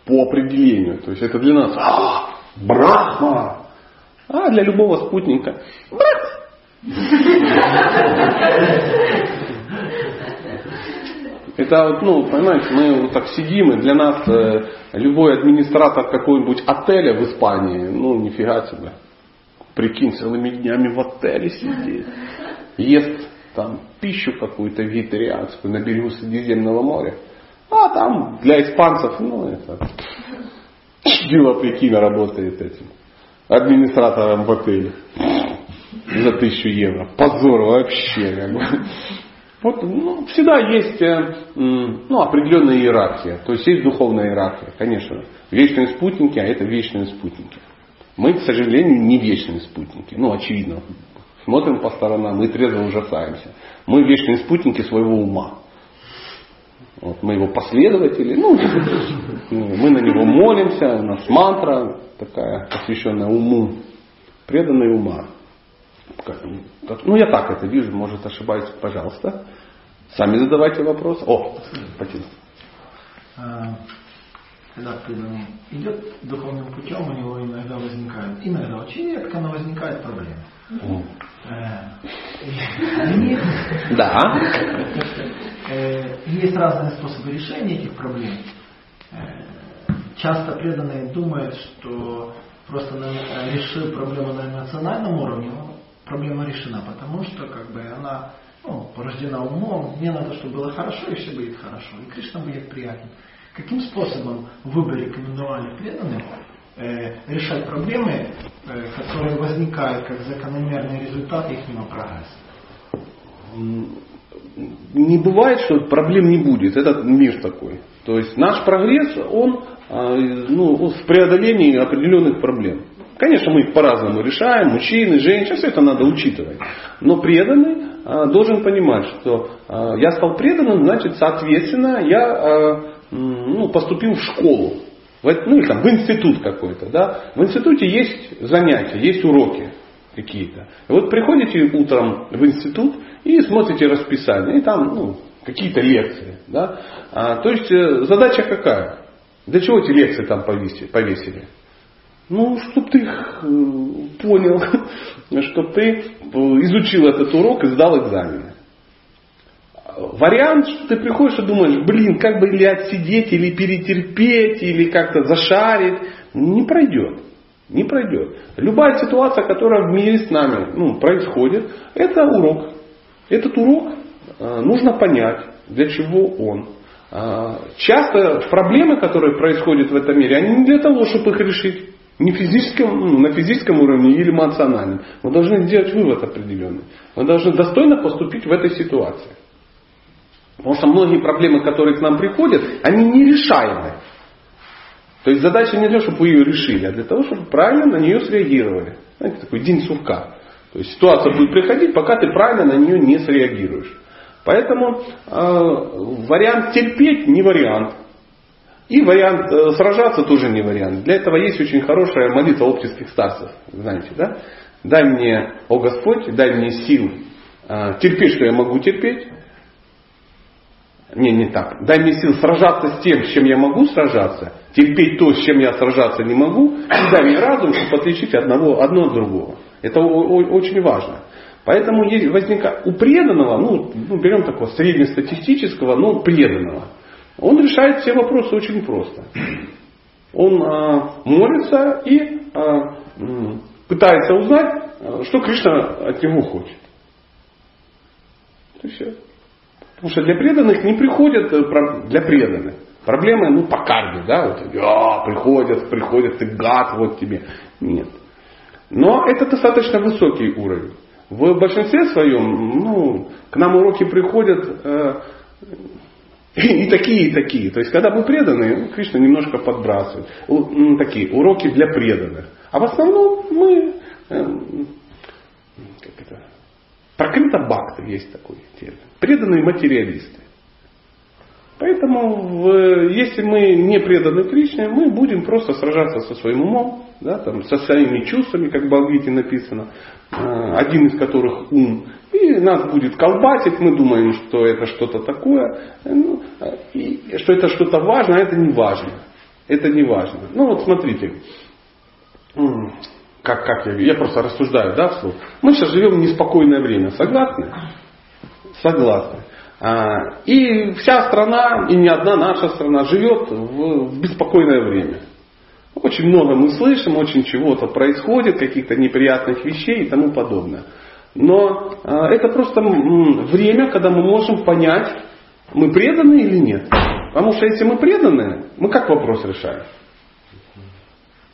По определению. То есть это для нас а, Брахма. А для любого спутника. Это вот, ну, понимаете, мы вот так сидим, и для нас э, любой администратор какого-нибудь отеля в Испании, ну, нифига себе. Прикинь, целыми днями в отеле сидит. Ест там пищу какую-то вегетарианскую на берегу Средиземного моря. А там для испанцев, ну, это дело прикинь, работает этим администратором в отеле за тысячу евро. Позор вообще. Вот, ну, всегда есть э, ну, определенная иерархия. То есть есть духовная иерархия, конечно. Вечные спутники, а это вечные спутники. Мы, к сожалению, не вечные спутники. Ну, очевидно. Смотрим по сторонам и трезво ужасаемся. Мы вечные спутники своего ума. Вот, мы его последователи, ну, мы на него молимся, у нас мантра такая, посвященная уму, преданная ума. Ну, я так это вижу, может ошибаюсь, пожалуйста. Сами задавайте вопрос. О, Патин. А, когда преданный идет духовным путем, у него иногда возникает, иногда очень редко, но возникает проблема. Да. Э, есть разные способы решения этих проблем. Э, часто преданные думают, что просто решив проблему на эмоциональном уровне, проблема решена, потому что как бы она ну, порождена умом, мне надо, чтобы было хорошо, и все будет хорошо, и Кришна будет приятен. Каким способом вы бы рекомендовали преданным решать проблемы, э, которые возникают как закономерный результат их прогресса? Не бывает, что проблем не будет. Это мир такой. То есть наш прогресс, он а, ну, в преодолении определенных проблем. Конечно, мы их по-разному решаем, мужчины, женщины, все это надо учитывать. Но преданный а, должен понимать, что а, я стал преданным, значит, соответственно, я ну, поступил в школу. Ну или там в институт какой-то. Да? В институте есть занятия, есть уроки какие-то. вот приходите утром в институт и смотрите расписание, и там ну, какие-то лекции. Да? А, то есть э, задача какая? Для чего эти лекции там повесили? Ну, чтобы ты их э, понял, чтобы ты э, изучил этот урок и сдал экзамены. Вариант, что ты приходишь и думаешь, блин, как бы или отсидеть, или перетерпеть, или как-то зашарить, не пройдет. Не пройдет. Любая ситуация, которая в мире с нами ну, происходит, это урок. Этот урок э, нужно понять, для чего он. Э, часто проблемы, которые происходят в этом мире, они не для того, чтобы их решить. Не физическом, ну, на физическом уровне или эмоциональном. Мы должны сделать вывод определенный. Мы должны достойно поступить в этой ситуации. Потому что многие проблемы, которые к нам приходят, они нерешаемы. То есть задача не для того, чтобы вы ее решили, а для того, чтобы правильно на нее среагировали. Знаете, такой день сурка. То есть ситуация будет приходить, пока ты правильно на нее не среагируешь. Поэтому э, вариант терпеть не вариант. И вариант э, сражаться тоже не вариант. Для этого есть очень хорошая молитва оптических старцев. Знаете, да? Дай мне, о Господь, дай мне сил э, терпеть, что я могу терпеть. Не, не так. Дай мне сил сражаться с тем, с чем я могу сражаться, терпеть то, с чем я сражаться не могу, и дай мне разум, чтобы отличить одного, одно от другого. Это очень важно. Поэтому возникает у преданного, ну, ну берем такого среднестатистического, но преданного, он решает все вопросы очень просто. Он а, молится и а, пытается узнать, что Кришна от него хочет. Это все. Потому что для преданных не приходят э, для преданных. Проблемы, ну, по карде, да, вот, а, приходят, приходят, ты гад, вот тебе. Нет. Но это достаточно высокий уровень. В большинстве своем, ну, к нам уроки приходят э, и, такие, и такие. То есть, когда мы преданы, ну, Кришна немножко подбрасывает. У, такие уроки для преданных. А в основном мы, э, как это, прокрыто бхакта есть такой термин. Преданные материалисты. Поэтому, если мы не преданы Кришне, мы будем просто сражаться со своим умом, да, там, со своими чувствами, как в Бхагавите написано, э, один из которых ум. И нас будет колбасить, мы думаем, что это что-то такое, ну, и что это что-то важно, а это не важно. Это не важно. Ну вот смотрите, как, как я, я просто рассуждаю, да, вслух. Мы сейчас живем в неспокойное время, согласны? Согласны. А, и вся страна, и не одна наша страна, живет в, в беспокойное время. Очень много мы слышим, очень чего-то происходит, каких-то неприятных вещей и тому подобное. Но а, это просто время, когда мы можем понять, мы преданы или нет. Потому что если мы преданы, мы как вопрос решаем?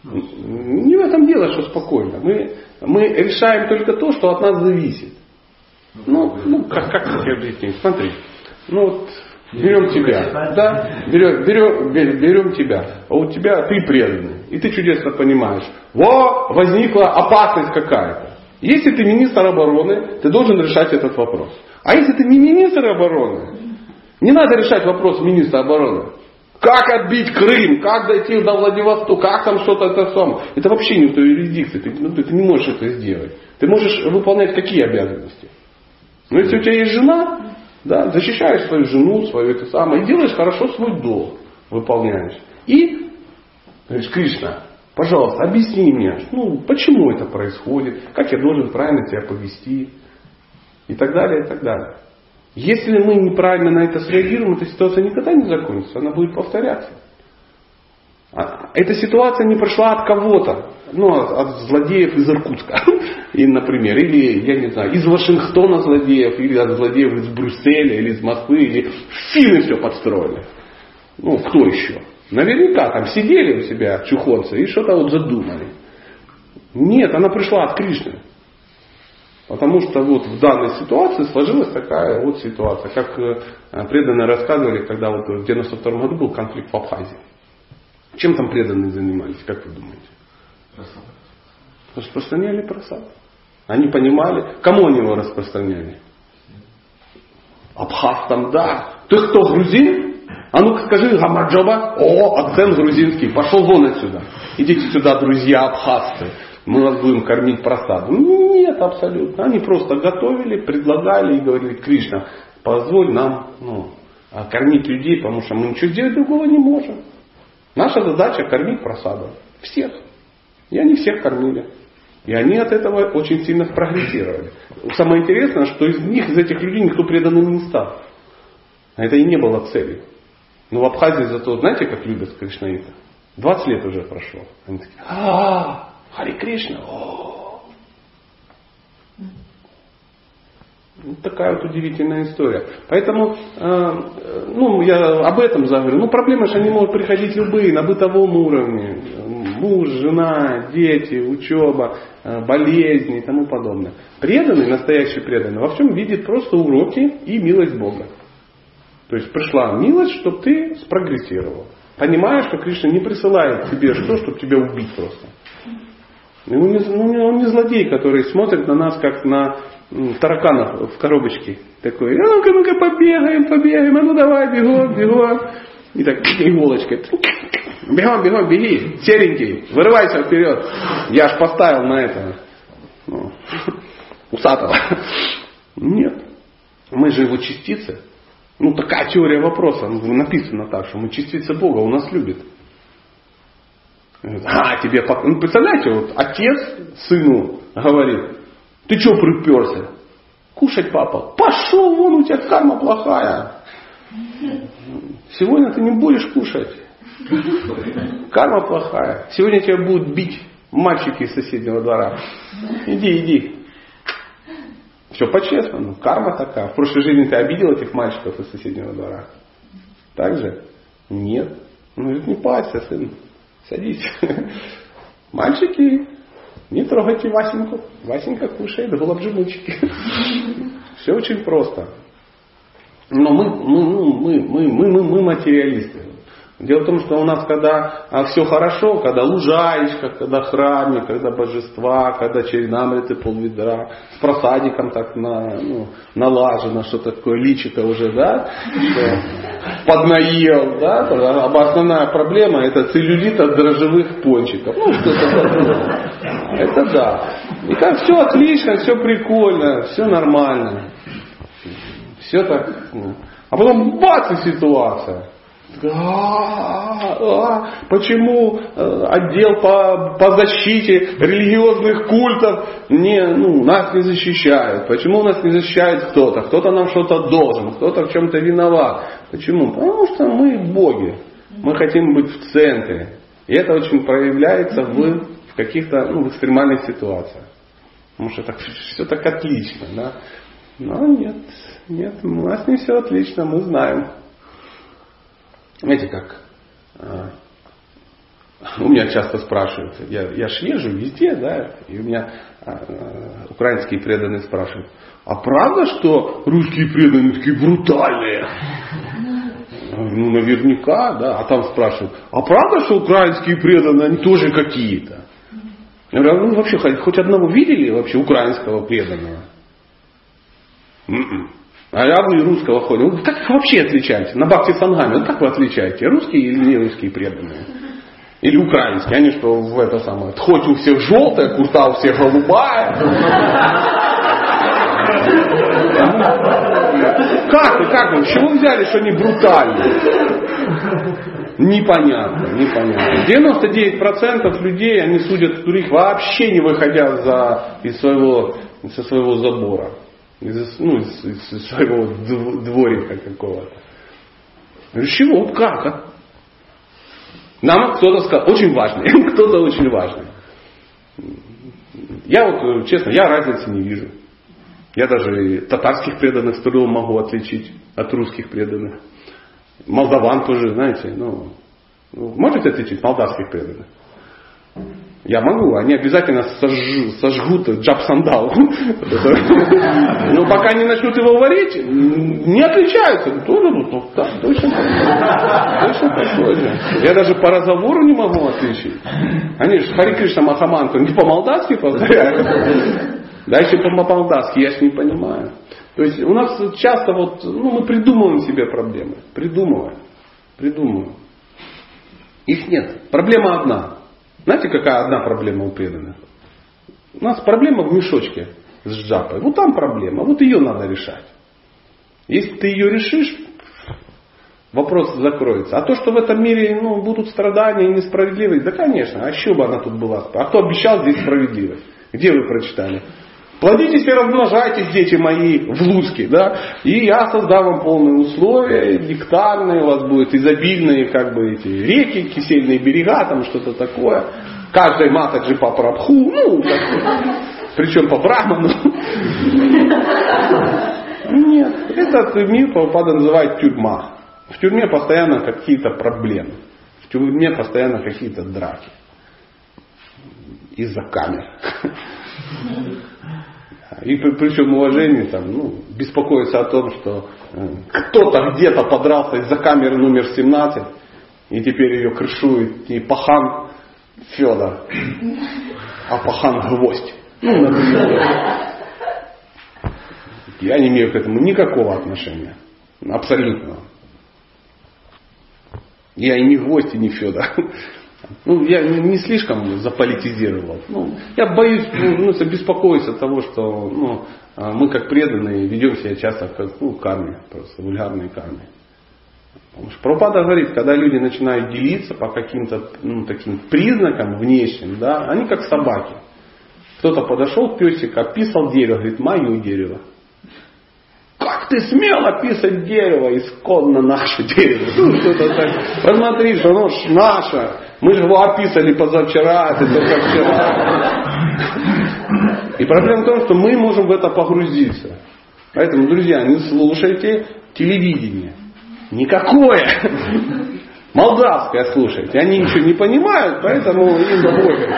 Не в этом дело, что спокойно. Мы, мы решаем только то, что от нас зависит. Ну, ну как, как тебе объяснить? Смотри. Ну вот берем тебя. Да? Берем, берем, берем тебя. А у тебя ты преданный. И ты чудесно понимаешь. Во, возникла опасность какая-то. Если ты министр обороны, ты должен решать этот вопрос. А если ты не министр обороны, не надо решать вопрос министра обороны. Как отбить Крым, как дойти до Владивостока, как там что-то это самое. Это вообще не в твоей юрисдикции, ты, ну, ты не можешь это сделать. Ты можешь выполнять какие обязанности? Но если у тебя есть жена, да, защищаешь свою жену, свою это самое, и делаешь хорошо свой долг, выполняешь. И говоришь, Кришна, пожалуйста, объясни мне, ну, почему это происходит, как я должен правильно себя повести, и так далее, и так далее. Если мы неправильно на это среагируем, эта ситуация никогда не закончится, она будет повторяться. А, эта ситуация не прошла от кого-то, ну, от злодеев из Иркутска, и, например, или, я не знаю, из Вашингтона злодеев, или от злодеев из Брюсселя, или из Москвы, или финны все подстроили. Ну, кто еще? Наверняка там сидели у себя чухонцы и что-то вот задумали. Нет, она пришла от Кришны. Потому что вот в данной ситуации сложилась такая вот ситуация, как э, преданные рассказывали, когда вот в 92 году был конфликт в Абхазии. Чем там преданные занимались, как вы думаете? Распространяли просад. Они понимали, кому они его распространяли? Абхаз там, да. Ты кто, грузин? А ну-ка скажи, Гамарджоба. О, акцент грузинский. Пошел вон отсюда. Идите сюда, друзья абхазцы мы вас будем кормить просадом. Нет, абсолютно. Они просто готовили, предлагали и говорили, Кришна, позволь нам ну, кормить людей, потому что мы ничего сделать другого не можем. Наша задача кормить просадом. Всех. И они всех кормили. И они от этого очень сильно прогрессировали. Самое интересное, что из них, из этих людей, никто преданным не стал. А это и не было целью. Но в Абхазии зато, знаете, как любят кришнаиты? 20 лет уже прошло. Они такие, а Хари Кришна. Вот такая вот удивительная история. Поэтому, э, ну, я об этом заговорю. Ну, проблемы же они могут приходить любые, на бытовом уровне. Муж, жена, дети, учеба, э, болезни и тому подобное. Преданный, настоящий преданный, во всем видит просто уроки и милость Бога. То есть пришла милость, чтобы ты спрогрессировал. Понимаешь, что Кришна не присылает тебе что, чтобы тебя убить просто. Он не, ну, он не злодей, который смотрит на нас, как на тараканов в коробочке. Такой, ну-ка, ну-ка, побегаем, побегаем, а ну давай, бегом, бегом. И так иголочкой. Бегом, бегом, беги, серенький, вырывайся вперед. Я ж поставил на это. Ну, усатого. Нет. Мы же его частицы. Ну, такая теория вопроса. Написано так, что мы частицы Бога, он нас любит. А, тебе... Ну, представляете, вот отец сыну говорит, ты что приперся? Кушать, папа. Пошел вон, у тебя карма плохая. Сегодня ты не будешь кушать. Карма плохая. Сегодня тебя будут бить мальчики из соседнего двора. Иди, иди. Все по-честному. Карма такая. В прошлой жизни ты обидел этих мальчиков из соседнего двора. Так же? Нет. Ну, не парься, сын. Садись. Мальчики, не трогайте Васеньку. Васенька кушает голубджимучки. Все очень просто. Но мы, мы, мы, мы, мы, мы, мы материалисты. Дело в том, что у нас, когда а, все хорошо, когда лужаечка, когда храме, когда божества, когда черенамриты полведра, с просадиком так на, ну, налажено, что такое личико уже, да, что поднаел, да, а основная проблема это целлюлит от дрожжевых пончиков. Ну, что-то такое. Это да. И как все отлично, все прикольно, все нормально. Все так. Ну. А потом бац и ситуация. А, почему э, отдел по, по защите религиозных культов не, ну, нас не защищает? Почему нас не защищает кто-то? Кто-то нам что-то должен, кто-то в чем-то виноват. Почему? Потому что мы боги. Мы хотим быть в центре. И это очень проявляется в, в каких-то ну, в экстремальных ситуациях. Потому что так, все так отлично. Да? Но нет, нет, у нас не все отлично, мы знаем. Знаете, как а, у меня часто спрашивают, я, я ж езжу везде, да, и у меня а, украинские преданные спрашивают, а правда, что русские преданные такие брутальные? Ну, наверняка, да. А там спрашивают, а правда, что украинские преданные, они тоже какие-то? Я говорю, «А вы вообще хоть одного видели вообще украинского преданного? М-м. А вы русского ходят. Ну, как их вообще отличаете? На Бхакти Сангаме, ну как вы отличаете? Русские или не русские преданные? Или украинские? Они что в это самое, хоть у всех желтая, курта у всех голубая. Как вы, как вы? Чего взяли, что они брутальные? Непонятно, непонятно. 99% людей, они судят других вообще не выходя за, из своего, со своего забора из, ну, из, из своего дворика какого-то. Говорю, чего? Как? А? Нам кто-то сказал, очень важный, кто-то очень важный. Я вот, честно, я разницы не вижу. Я даже татарских преданных с трудом могу отличить от русских преданных. Молдаван тоже, знаете, ну, ну можете отличить молдавских преданных? Я могу, они обязательно сожгут, сожгут джаб-сандал. Но пока не начнут его варить, не отличаются. Тоже, ну, да, точно, точно такой же. Я даже по разговору не могу отличить. Они же Хари Кришна Махамантру не по-молдавски повторяют. Да еще по-молдавски, я ж не понимаю. То есть у нас часто вот, ну, мы придумываем себе проблемы. Придумываем. Придумываем. Их нет. Проблема одна. Знаете, какая одна проблема у преданных? У нас проблема в мешочке с джапой. Вот там проблема, вот ее надо решать. Если ты ее решишь, вопрос закроется. А то, что в этом мире ну, будут страдания и несправедливость, да, конечно, а еще бы она тут была. А кто обещал здесь справедливость? Где вы прочитали? Плодитесь и размножайтесь, дети мои, в Луцке, да, и я создам вам полные условия, нектарные, у вас будут изобильные, как бы, эти реки, кисельные берега, там что-то такое. Каждой матаджи по прабху, ну, причем по браману. Нет, этот мир Прабхупада называет тюрьма. В тюрьме постоянно какие-то проблемы. В тюрьме постоянно какие-то драки. Из-за камер. И при, при всем уважении там, ну, беспокоиться о том, что э, кто-то где-то подрался из-за камеры номер 17, и теперь ее крышует не пахан Федор, а пахан Гвоздь. Ну. Я не имею к этому никакого отношения. Абсолютно. Я и не гвоздь, и не Федор. Ну, я не слишком заполитизировал. Ну, я боюсь, ну, ну беспокоюсь от того, что ну, а, мы как преданные ведем себя часто как ну, карме, просто вульгарные карме. Потому что Прабхупада говорит, когда люди начинают делиться по каким-то ну, таким признакам внешним, да, они как собаки. Кто-то подошел, песик описал дерево, говорит, мое дерево. Как ты смел описать дерево, исконно наше дерево? Ну, что-то так. Посмотри, что оно ж наше. Мы же его описали позавчера, это только вчера. И проблема в том, что мы можем в это погрузиться. Поэтому, друзья, не слушайте телевидение. Никакое. Молдавское слушайте. Они ничего не понимают, поэтому им пофиг.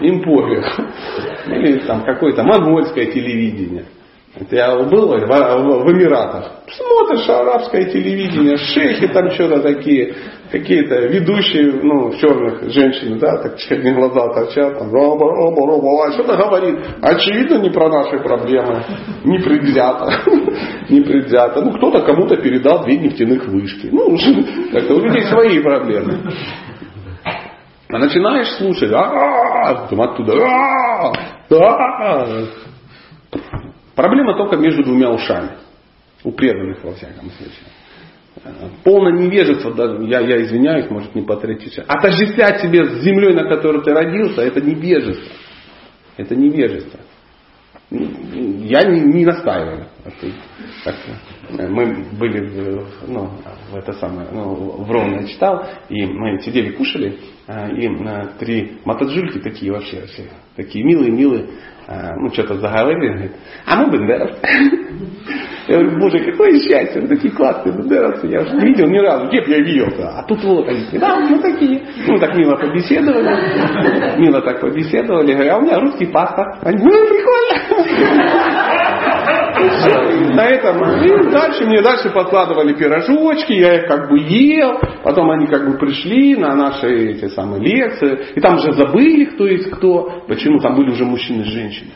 Им пофиг. Или там какое-то монгольское телевидение. Это я был в, в, Эмиратах. Смотришь арабское телевидение, шейхи там что-то такие, какие-то ведущие, ну, черных женщин, да, так черные глаза торчат, там, роба, роба, роба, что-то говорит. Очевидно, не про наши проблемы, не предвзято, не предвзято. Ну, кто-то кому-то передал две нефтяных вышки. Ну, как-то у людей свои проблемы. А начинаешь слушать, а оттуда, Проблема только между двумя ушами. У преданных, во всяком случае. Полное невежество, даже, я, я извиняюсь, может не патриотично. Отождествлять себе с землей, на которой ты родился, это невежество. Это невежество. Я не, не настаиваю. Так, мы были в, ну, в это самое, ну, в Ровно читал, и мы сидели, кушали, а, и а, три матаджульки такие вообще, вообще такие милые-милые, а, ну, что-то заговорили, говорит, а мы бендеровцы. Я говорю, боже, какое счастье, вы такие классные бендеровцы, я уже не видел ни разу, где я видел-то, а тут вот они, да, мы такие. Ну, так мило побеседовали, мило так побеседовали, говорю, а у меня русский паспорт. Они, ну, прикольно. На этом и дальше мне дальше подкладывали пирожочки, я их как бы ел, потом они как бы пришли на наши эти самые лекции, и там уже забыли, кто есть кто. Почему? Там были уже мужчины и женщины.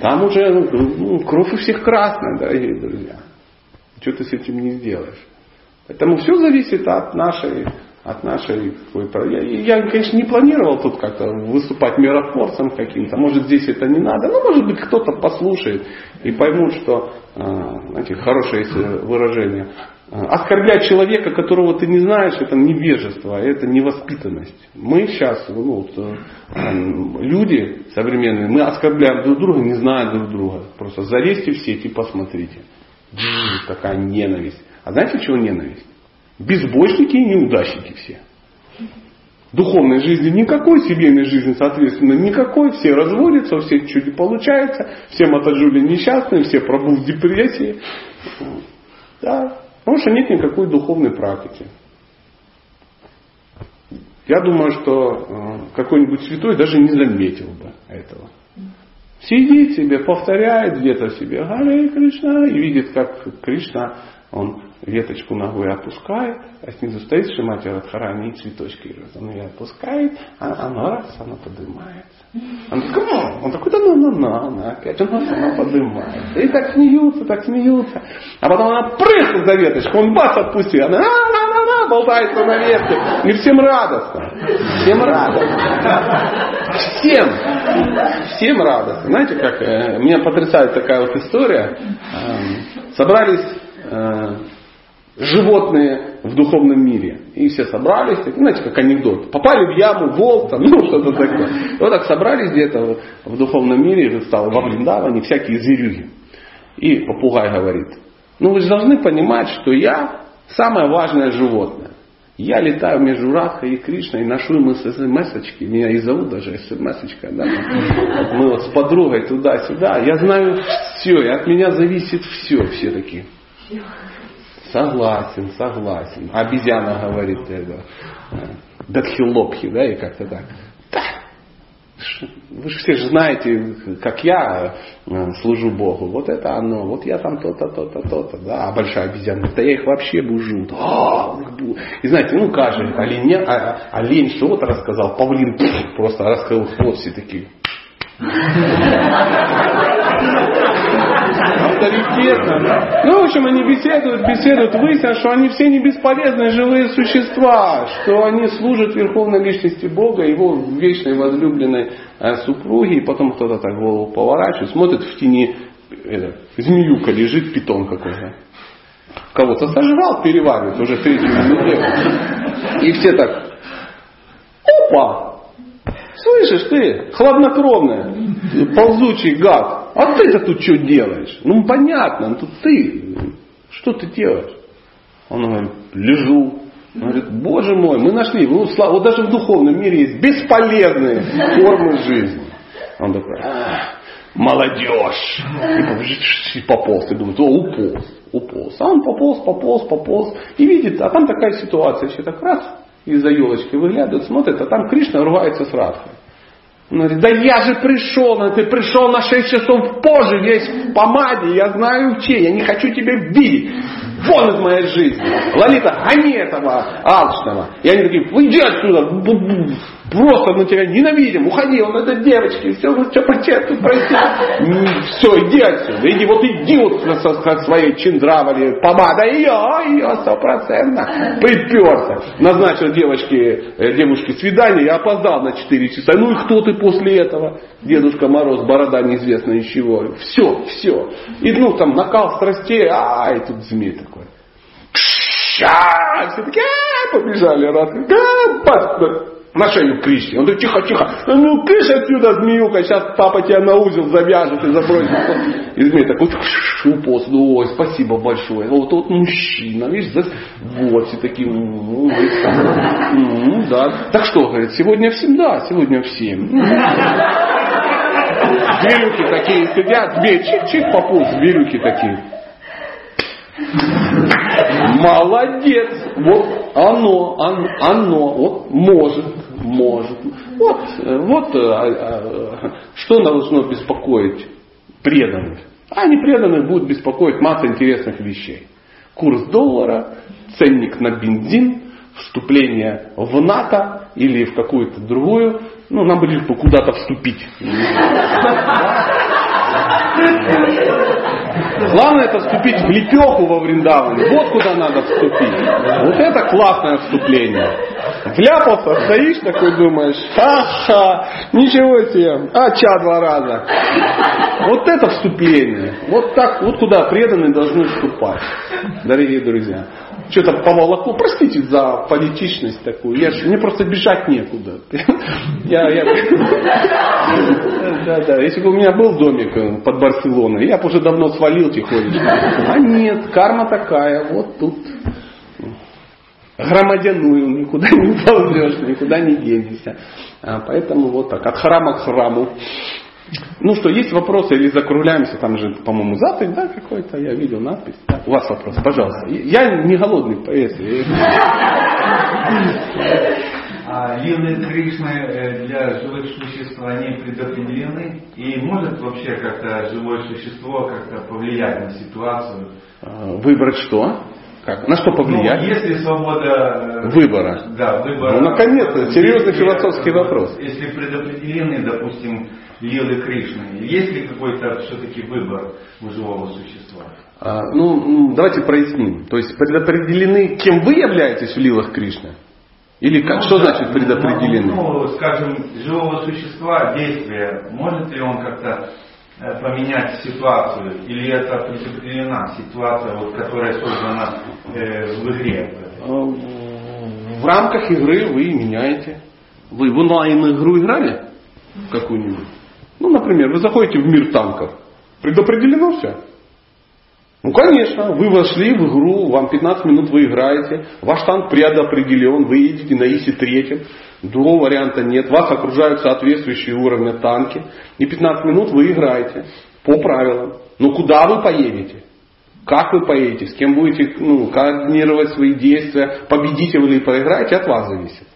Там уже ну, ну, кровь у всех красная, дорогие друзья. Что ты с этим не сделаешь? Поэтому все зависит от нашей от нашей какой-то... Я, я, конечно, не планировал тут как-то выступать миротворцем каким-то. Может, здесь это не надо. Ну, может быть, кто-то послушает и поймут, что, а, знаете, хорошее есть выражение. А, оскорблять человека, которого ты не знаешь, это невежество, это невоспитанность. Мы сейчас, ну, вот, э, люди современные, мы оскорбляем друг друга, не зная друг друга. Просто залезьте в сеть и посмотрите. Такая ненависть. А знаете, чего ненависть? Безбожники и неудачники все. Духовной жизни никакой, семейной жизни, соответственно, никакой. Все разводятся, у всех ничего не получается, все матаджули несчастные, все пробыл в депрессии. Да. Потому что нет никакой духовной практики. Я думаю, что э, какой-нибудь святой даже не заметил бы этого. Сидит себе, повторяет где-то себе Харе Кришна и видит, как Кришна, он веточку ногой опускает, а снизу стоит Шимати Радхарани и цветочки он ее опускает, а оно раз, оно поднимается. Он такой, он такой, да ну, ну, ну, она опять, он раз, она поднимается. И так смеются, так смеются. А потом она прыгает за веточку, он бас отпустил, она болтается на ветке. И всем радостно. Всем радостно. Всем. Всем радостно. Знаете, как э, меня потрясает такая вот история. Э, собрались э, животные в духовном мире. И все собрались, знаете, как анекдот. Попали в яму, волк, там, ну что-то такое. Вот так собрались где-то в духовном мире, стало во Вриндаване, всякие зверюги. И попугай говорит, ну вы же должны понимать, что я самое важное животное. Я летаю между Радхой и Кришной ношу ему смс-очки. Меня и зовут даже смс-очка. Да? Мы вот с подругой туда-сюда. Я знаю все, и от меня зависит все. Все такие. Согласен, согласен. Обезьяна говорит это. Датхилопхи, да, и как-то так. Да. Вы же все же знаете, как я э, служу Богу. Вот это оно. Вот я там то-то, то-то, то-то. Да, а большая обезьяна. Да я их вообще бужу. А, и знаете, ну каждый олень, а, олень что-то рассказал, павлин просто раскрыл хвост все такие авторитетно. Ну, в общем, они беседуют, беседуют, выяснилось, что они все не бесполезные живые существа, что они служат Верховной Личности Бога, Его вечной возлюбленной э, супруге, и потом кто-то так голову поворачивает, смотрит в тени, это, змеюка лежит, питон какой-то. Кого-то сожрал, переваривает уже третью неделю. И все так, опа, Слышишь ты, хладнокровная, ползучий гад, а ты-то тут что делаешь? Ну понятно, ну тут ты, что ты делаешь? Он говорит, лежу. Он говорит, боже мой, мы нашли, ну, вот даже в духовном мире есть бесполезные формы жизни. Он такой, молодежь. И пополз, и думает, о, уполз, уполз. А он пополз, пополз, пополз. И видит, а там такая ситуация, все так раз, из-за елочки выглядывает, смотрит, а там Кришна ругается с Радхой. Он говорит, да я же пришел, но ты пришел на 6 часов позже, весь в помаде, я знаю чей, я не хочу тебя видеть. Вон из моей жизни. Лолита, гони этого алчного. И они такие, иди отсюда, просто мы тебя ненавидим, уходи, он это девочки, все, ну что прости. Все, иди отсюда, иди, вот иди вот со, со своей чиндравали, помада, ее, ее стопроцентно, приперся. Назначил девочке, э, девушке свидание, я опоздал на 4 часа. Ну и кто ты после этого? Дедушка Мороз, борода неизвестно из чего. Все, все. И ну там накал страстей, а, и тут змей такой. Все такие, побежали, рад. Да, на шею Кришне. Он говорит, тихо, тихо, ну кыш отсюда, змеюка, сейчас папа тебя на узел завяжет и забросит. И змей такой уполз, ну ой, спасибо большое. Вот вот мужчина, видишь, да? вот все такие, ну, да. Так что, говорит, сегодня всем, да, сегодня всем. Зверюки такие сидят, змей, чих-чих пополз, зверюки такие. Молодец, вот оно, оно, оно, вот может, может. Вот, вот э, а, а, что должно беспокоить преданных. А не преданных будет беспокоить масса интересных вещей. Курс доллара, ценник на бензин, вступление в НАТО или в какую-то другую. Ну, нам бы лишь бы куда-то вступить. Главное это вступить в лепеху во Вриндаване. Вот куда надо вступить. Вот это классное вступление. Вляпался, стоишь такой, думаешь, ха-ха, ничего себе, а ча два раза. Вот это вступление. Вот так, вот куда преданные должны вступать, дорогие друзья что-то поволокло. Простите за политичность такую. Я же, мне просто бежать некуда. Я, я, да, да. Если бы у меня был домик э, под Барселоной, я бы уже давно свалил тихонечко. А нет, карма такая, вот тут громадяную, никуда не ползешь, никуда не денешься. А, поэтому вот так, от храма к храму. Ну что, есть вопросы или закругляемся? Там же, по-моему, запись, да, какой-то, я видел надпись. Да? У вас вопрос, пожалуйста. Я не голодный поэт. А лилы Кришны э, для живых существ, они предопределены? И может вообще как-то живое существо как-то повлиять на ситуацию? А, выбрать что? Как? На что повлиять? Ну, если свобода э, выбора. Да, выбора. Ну, наконец-то, серьезный философский вопрос. Если предопределены, допустим, лилы Кришны, есть ли какой-то все-таки выбор у живого существа? А, ну, давайте проясним. То есть предопределены, кем вы являетесь в лилах Кришны? Или как, ну, что да, значит предопределены? Ну, скажем, живого существа, действие, может ли он как-то э, поменять ситуацию, или это предопределена ситуация, вот, которая создана э, в игре? А, в рамках игры вы меняете. Вы в онлайн игру играли? Какую-нибудь? Ну, например, вы заходите в мир танков. Предопределено все. Ну, конечно, вы вошли в игру, вам 15 минут вы играете, ваш танк предопределен, вы едете на ИСе третьем, другого варианта нет, вас окружают соответствующие уровни танки, и 15 минут вы играете по правилам. Но куда вы поедете? Как вы поедете, с кем будете ну, координировать свои действия, победите вы или проиграете, от вас зависит.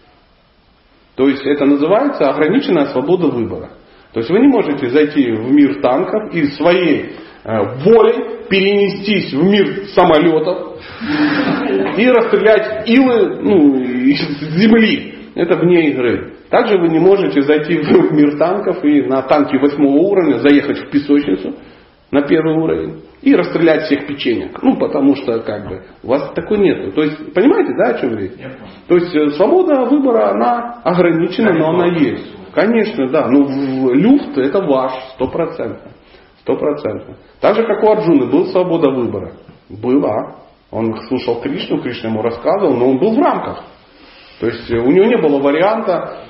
То есть это называется ограниченная свобода выбора. То есть вы не можете зайти в мир танков и своей э, волей перенестись в мир самолетов и расстрелять илы ну, из земли. Это вне игры. Также вы не можете зайти в мир танков и на танке восьмого уровня заехать в песочницу на первый уровень и расстрелять всех печенек. Ну, потому что, как бы, у вас такой нету. То есть, понимаете, да, о чем речь? То есть, э, свобода выбора, она ограничена, но она есть. Конечно, да. Ну, люфт это ваш, сто процентов. Сто процентов. Так же, как у Арджуны, был свобода выбора. Была. Он слушал Кришну, Кришна ему рассказывал, но он был в рамках. То есть у него не было варианта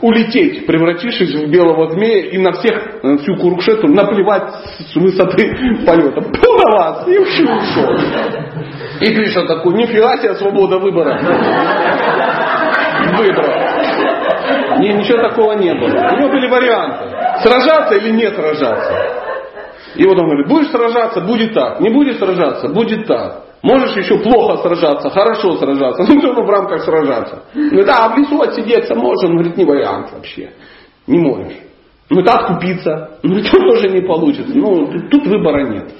улететь, превратившись в белого змея и на всех, на всю Курукшету наплевать с высоты полета. Пу на вас! И ушел. И Кришна такой, нифига себе свобода выбора. Выбрал. Не, ничего такого не было. У него были варианты. Сражаться или не сражаться. И вот он говорит, будешь сражаться, будет так. Не будешь сражаться, будет так. Можешь еще плохо сражаться, хорошо сражаться, ну все в рамках сражаться. Ну да, а в лесу отсидеться можешь, он говорит, не вариант вообще. Не можешь. Ну это откупиться, ну это тоже не получится. Ну тут выбора нет.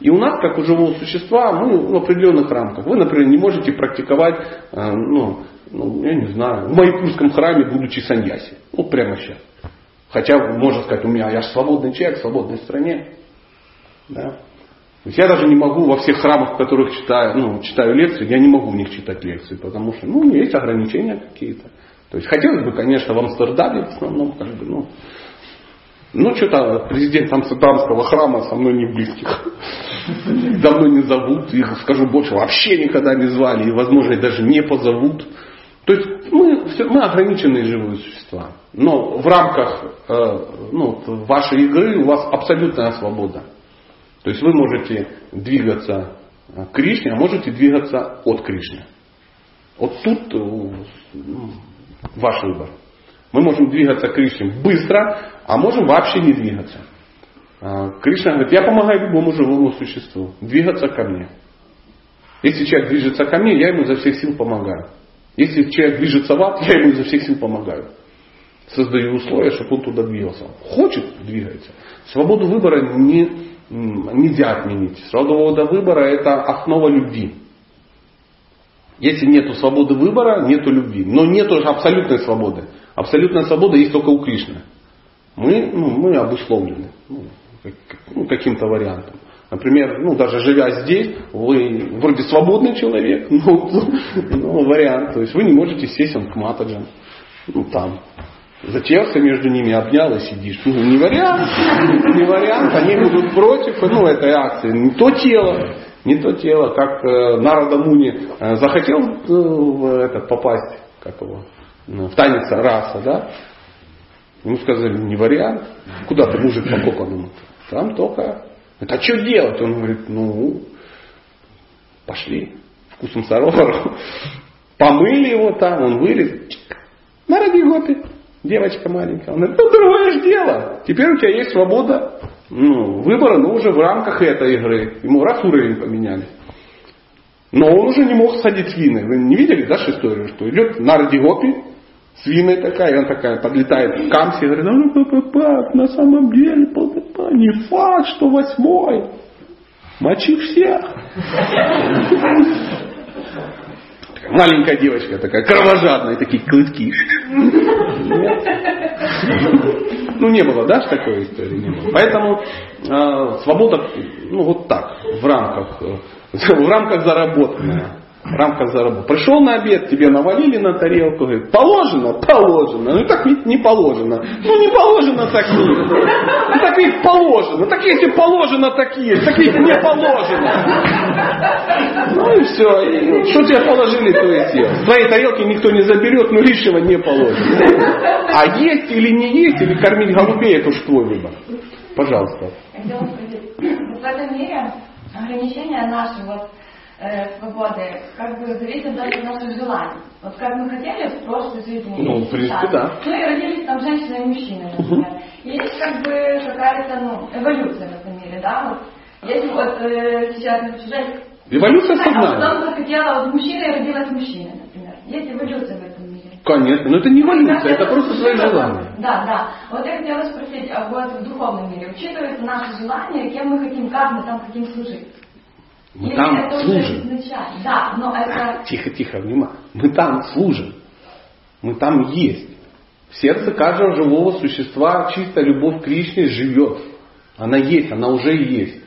И у нас, как у живого существа, мы в определенных рамках. Вы, например, не можете практиковать э, ну, ну, я не знаю, в Майпурском храме, будучи саньяси. Вот прямо сейчас. Хотя, можно сказать, у меня, я же свободный человек в свободной стране. Да? Я даже не могу во всех храмах, в которых читаю, ну, читаю лекции, я не могу в них читать лекции, потому что ну, есть ограничения какие-то. То есть хотелось бы, конечно, в Амстердаме в основном, как бы, ну, ну, что-то президент Амстердамского храма со мной не близких. Давно не зовут, их, скажу больше, вообще никогда не звали, и, возможно, даже не позовут. То есть мы, мы ограниченные живые существа. Но в рамках э, ну, вашей игры у вас абсолютная свобода. То есть вы можете двигаться к Кришне, а можете двигаться от Кришны. Вот тут э, ну, ваш выбор. Мы можем двигаться к Кришне быстро, а можем вообще не двигаться. А, Кришна говорит, я помогаю любому живому существу двигаться ко мне. Если человек движется ко мне, я ему изо всех сил помогаю. Если человек движется в ад, я ему изо всех сил помогаю. Создаю условия, чтобы он туда двигался. Хочет, двигается. Свободу выбора не, нельзя отменить. Свобода выбора это основа любви. Если нет свободы выбора, нет любви. Но нет абсолютной свободы. Абсолютная свобода есть только у Кришны. Мы, ну, мы обусловлены ну, ну, каким-то вариантом. Например, ну, даже живя здесь, вы вроде свободный человек, но, но вариант. То есть вы не можете сесть к матаджам. Ну, там. Затерся между ними, обнял и сидишь. Ну, не вариант. Не вариант. Они будут против ну, этой акции. Не то тело. Не то тело. Как э, Нарада Муни э, захотел э, этот, попасть, как его, в танец раса, да? Ему сказали, не вариант. Куда ты мужик по коконому? Там только это а что делать? Он говорит, ну, пошли вкусом саровару. Помыли его там, он вылез. На ради гопи. девочка маленькая. Он говорит, ну другое же дело. Теперь у тебя есть свобода ну, выбора, но уже в рамках этой игры. Ему раз уровень поменяли. Но он уже не мог садить свины. Вы не видели, да, историю, что идет на радиопе, свиной такая, и он такая подлетает к Камсе и говорит, ну, папа, на самом деле, папа, не факт, что восьмой. Мочи всех. Маленькая девочка такая, кровожадная, такие клытки. Ну, не было, да, такой истории не было. Поэтому э, свобода, ну, вот так, в рамках, в рамках заработанная рамках заработка. Пришел на обед, тебе навалили на тарелку, говорит, положено? Положено. Ну так ведь не положено. Ну не положено такие. Ну так ведь положено. Так если положено такие, так ведь не положено. Ну и все. И, что тебе положили, то и съел. С тарелки никто не заберет, но лишнего не положено. А есть или не есть, или кормить голубей, это уж твой выбор. Пожалуйста. В этом мире ограничения наши, вот э, свободы как бы зависит даже от наших желаний. Вот как мы хотели в прошлой жизни. Ну, в принципе, да. Ну и родились там женщина и мужчина, например. Есть как бы какая-то ну, эволюция в этом мире, да? Вот, если вот э, сейчас жить, Эволюция а сознания. потом захотела вот мужчина и родилась мужчина, например. Есть эволюция в этом мире. Конечно, но это не эволюция, это просто свои желания. Да, да. Вот я хотела спросить, а вот в духовном мире учитывается наши желания, кем мы хотим, как мы там хотим служить? Мы Или там служим. изначально? Да, но это... Тихо, тихо, внимание. Мы там служим. Мы там есть. В сердце каждого живого существа чистая любовь к Кришне живет. Она есть, она уже есть.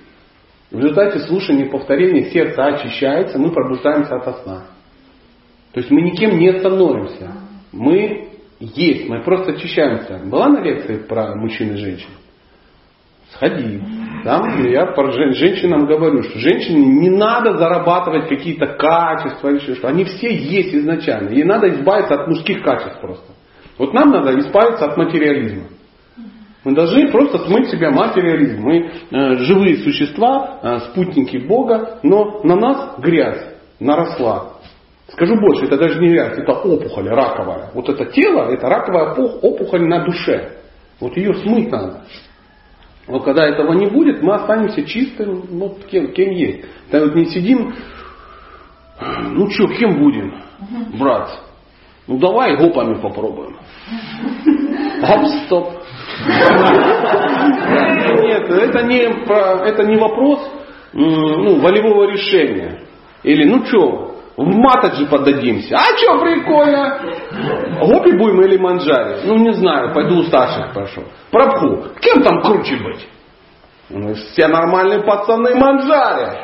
В результате слушания и повторения сердце очищается, мы пробуждаемся от сна. То есть мы никем не становимся. Мы есть, мы просто очищаемся. Была на лекции про мужчин и женщин? Сходи. Там я жен- женщинам говорю, что женщине не надо зарабатывать какие-то качества еще что. Они все есть изначально. Ей надо избавиться от мужских качеств просто. Вот нам надо избавиться от материализма. Мы должны просто смыть себя материализм. Мы э, живые существа, э, спутники Бога, но на нас грязь наросла. Скажу больше, это даже не грязь, это опухоль раковая. Вот это тело, это раковая опу- опухоль на душе. Вот ее смыть надо. Но когда этого не будет, мы останемся чистым, ну, кем, кем есть. Да вот не сидим, ну что, кем будем, брат? Ну давай гопами попробуем. Оп, стоп. Нет, это не, это не вопрос ну, волевого решения. Или ну что, матаджи поддадимся. А что, прикольно. Гопи будем или манджари? Ну не знаю, пойду у старших прошу. Прабху, кем там круче быть? Ну, все нормальные пацаны манджари.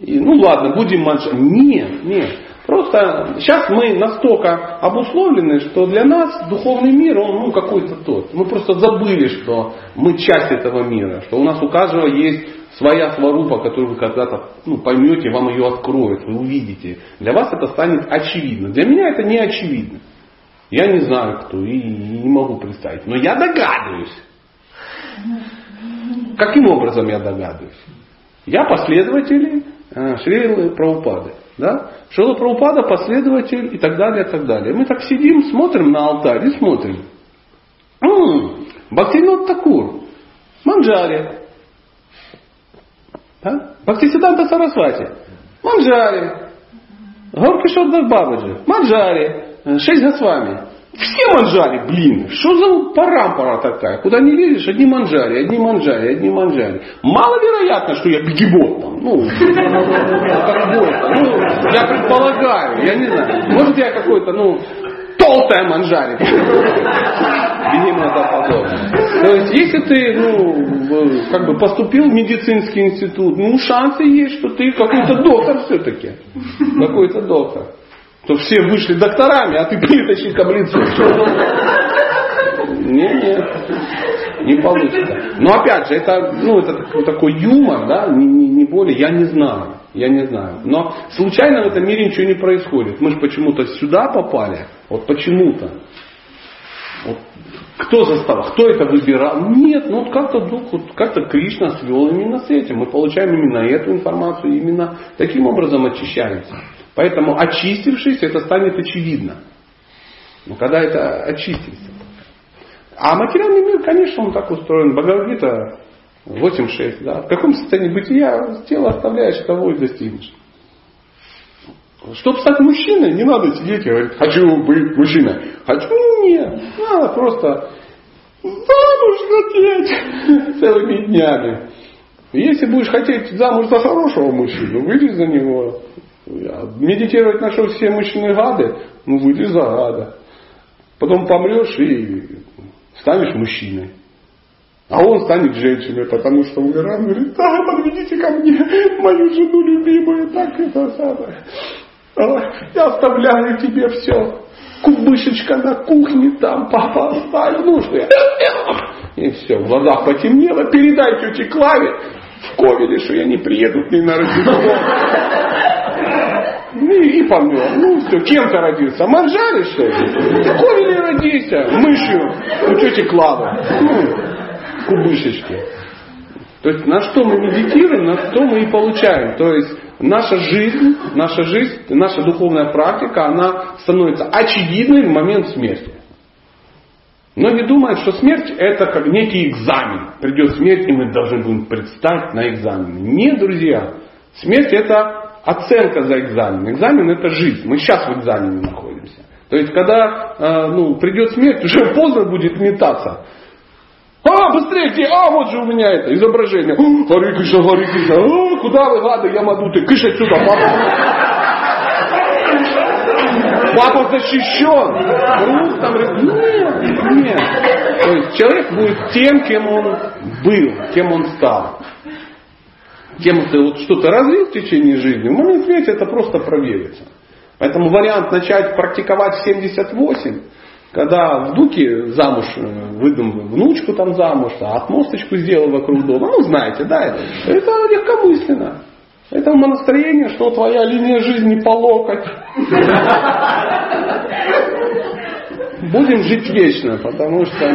И, ну ладно, будем манджари. Нет, нет. Просто сейчас мы настолько обусловлены, что для нас духовный мир, он ну, какой-то тот. Мы просто забыли, что мы часть этого мира, что у нас у каждого есть своя сварупа, которую вы когда-то ну, поймете, вам ее откроют, вы увидите. Для вас это станет очевидно. Для меня это не очевидно. Я не знаю кто и не могу представить. Но я догадываюсь. Каким образом я догадываюсь? Я последователь э, Шрилы Прабхупады. Да? Шрила Прабхупада последователь и так далее, и так далее. Мы так сидим, смотрим на алтарь и смотрим. Бхактинот Такур, Манджари. Да? Бхактисиданта Сарасвати, Манджари. Горкишот Бабаджи, Манджари. Шесть Госвами. Все манджари, блин, что за парампара такая? Куда не лезешь, одни манджари, одни манджари, одни манджари. Маловероятно, что я бегемот там. Ну, какой-то. Ну, я предполагаю, я не знаю. Может я какой-то, ну, толстая манджари. Бегемота подобное. То есть, если ты, ну, как бы поступил в медицинский институт, ну, шансы есть, что ты какой-то доктор все-таки. Какой-то доктор. То все вышли докторами, а ты плиточник облицов. Нет, нет, не получится. Но опять же, это, ну, это такой, такой юмор, да, не, не, не более, я не знаю. Я не знаю. Но случайно в этом мире ничего не происходит. Мы же почему-то сюда попали. Вот почему-то. Вот кто заставил? Кто это выбирал? Нет, ну вот как-то дух, вот как-то Кришна свел именно с этим. Мы получаем именно эту информацию, именно таким образом очищаемся. Поэтому очистившись, это станет очевидно. Но когда это очистится. А материальный мир, конечно, он так устроен. Бхагавадгита 8.6. Да? В каком состоянии бытия тело оставляешь, того и достигнешь. Чтобы стать мужчиной, не надо сидеть и говорить, хочу быть мужчиной. Хочу, нет. Надо просто замуж хотеть целыми днями. Если будешь хотеть замуж за хорошего мужчину, выйди за него. Медитировать нашел все мужчины гады, ну выйди за гада. Потом помрешь и станешь мужчиной. А он станет женщиной, потому что умирает, говорит, да, подведите ко мне мою жену любимую, так это самое. Я оставляю тебе все. Кубышечка на кухне, там папа оставил, ну что я. И все, в глазах потемнело, передай тете Клаве в Ковеле, что я не приеду ней на Рождество. Ну и помер. Ну все, кем то родился? Манжари, что ли? В Ковеле родился, мышью у тети Клавы. Ну, кубышечки. То есть на что мы медитируем, на что мы и получаем. То есть наша жизнь, наша жизнь, наша духовная практика, она становится очевидной в момент смерти. Многие думают, что смерть это как некий экзамен. Придет смерть, и мы должны будем предстать на экзамене. Нет, друзья. Смерть это оценка за экзамен. Экзамен это жизнь. Мы сейчас в экзамене находимся. То есть, когда э, ну, придет смерть, уже поздно будет метаться. А, быстрее, а, вот же у меня это изображение. Хари Кришна, Хари Кришна. А, куда вы, гады, ямадуты? Кыш отсюда, папа. Папа защищен. Друг там, нет, нет. То есть человек будет тем, кем он был, кем он стал. Кем ты вот что-то развил в течение жизни, в момент смерти это просто проверится. Поэтому вариант начать практиковать в 78 когда внуки замуж э, выдам внучку там замуж, а отмосточку сделал вокруг дома, ну знаете, да, это, это легкомысленно. Это настроение, что твоя линия жизни по локоть. Будем жить вечно, потому что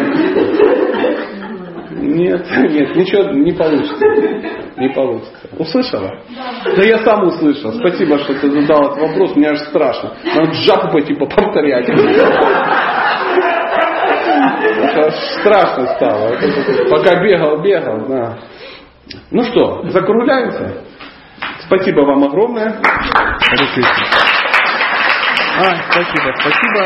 нет, нет, ничего не получится. Не получится. Услышала? Да я сам услышал. Спасибо, что ты задал этот вопрос. Мне аж страшно. Надо жаху пойти повторять. Это страшно стало. Пока бегал, бегал. Да. Ну что, закругляемся? Спасибо вам огромное. А, спасибо, спасибо.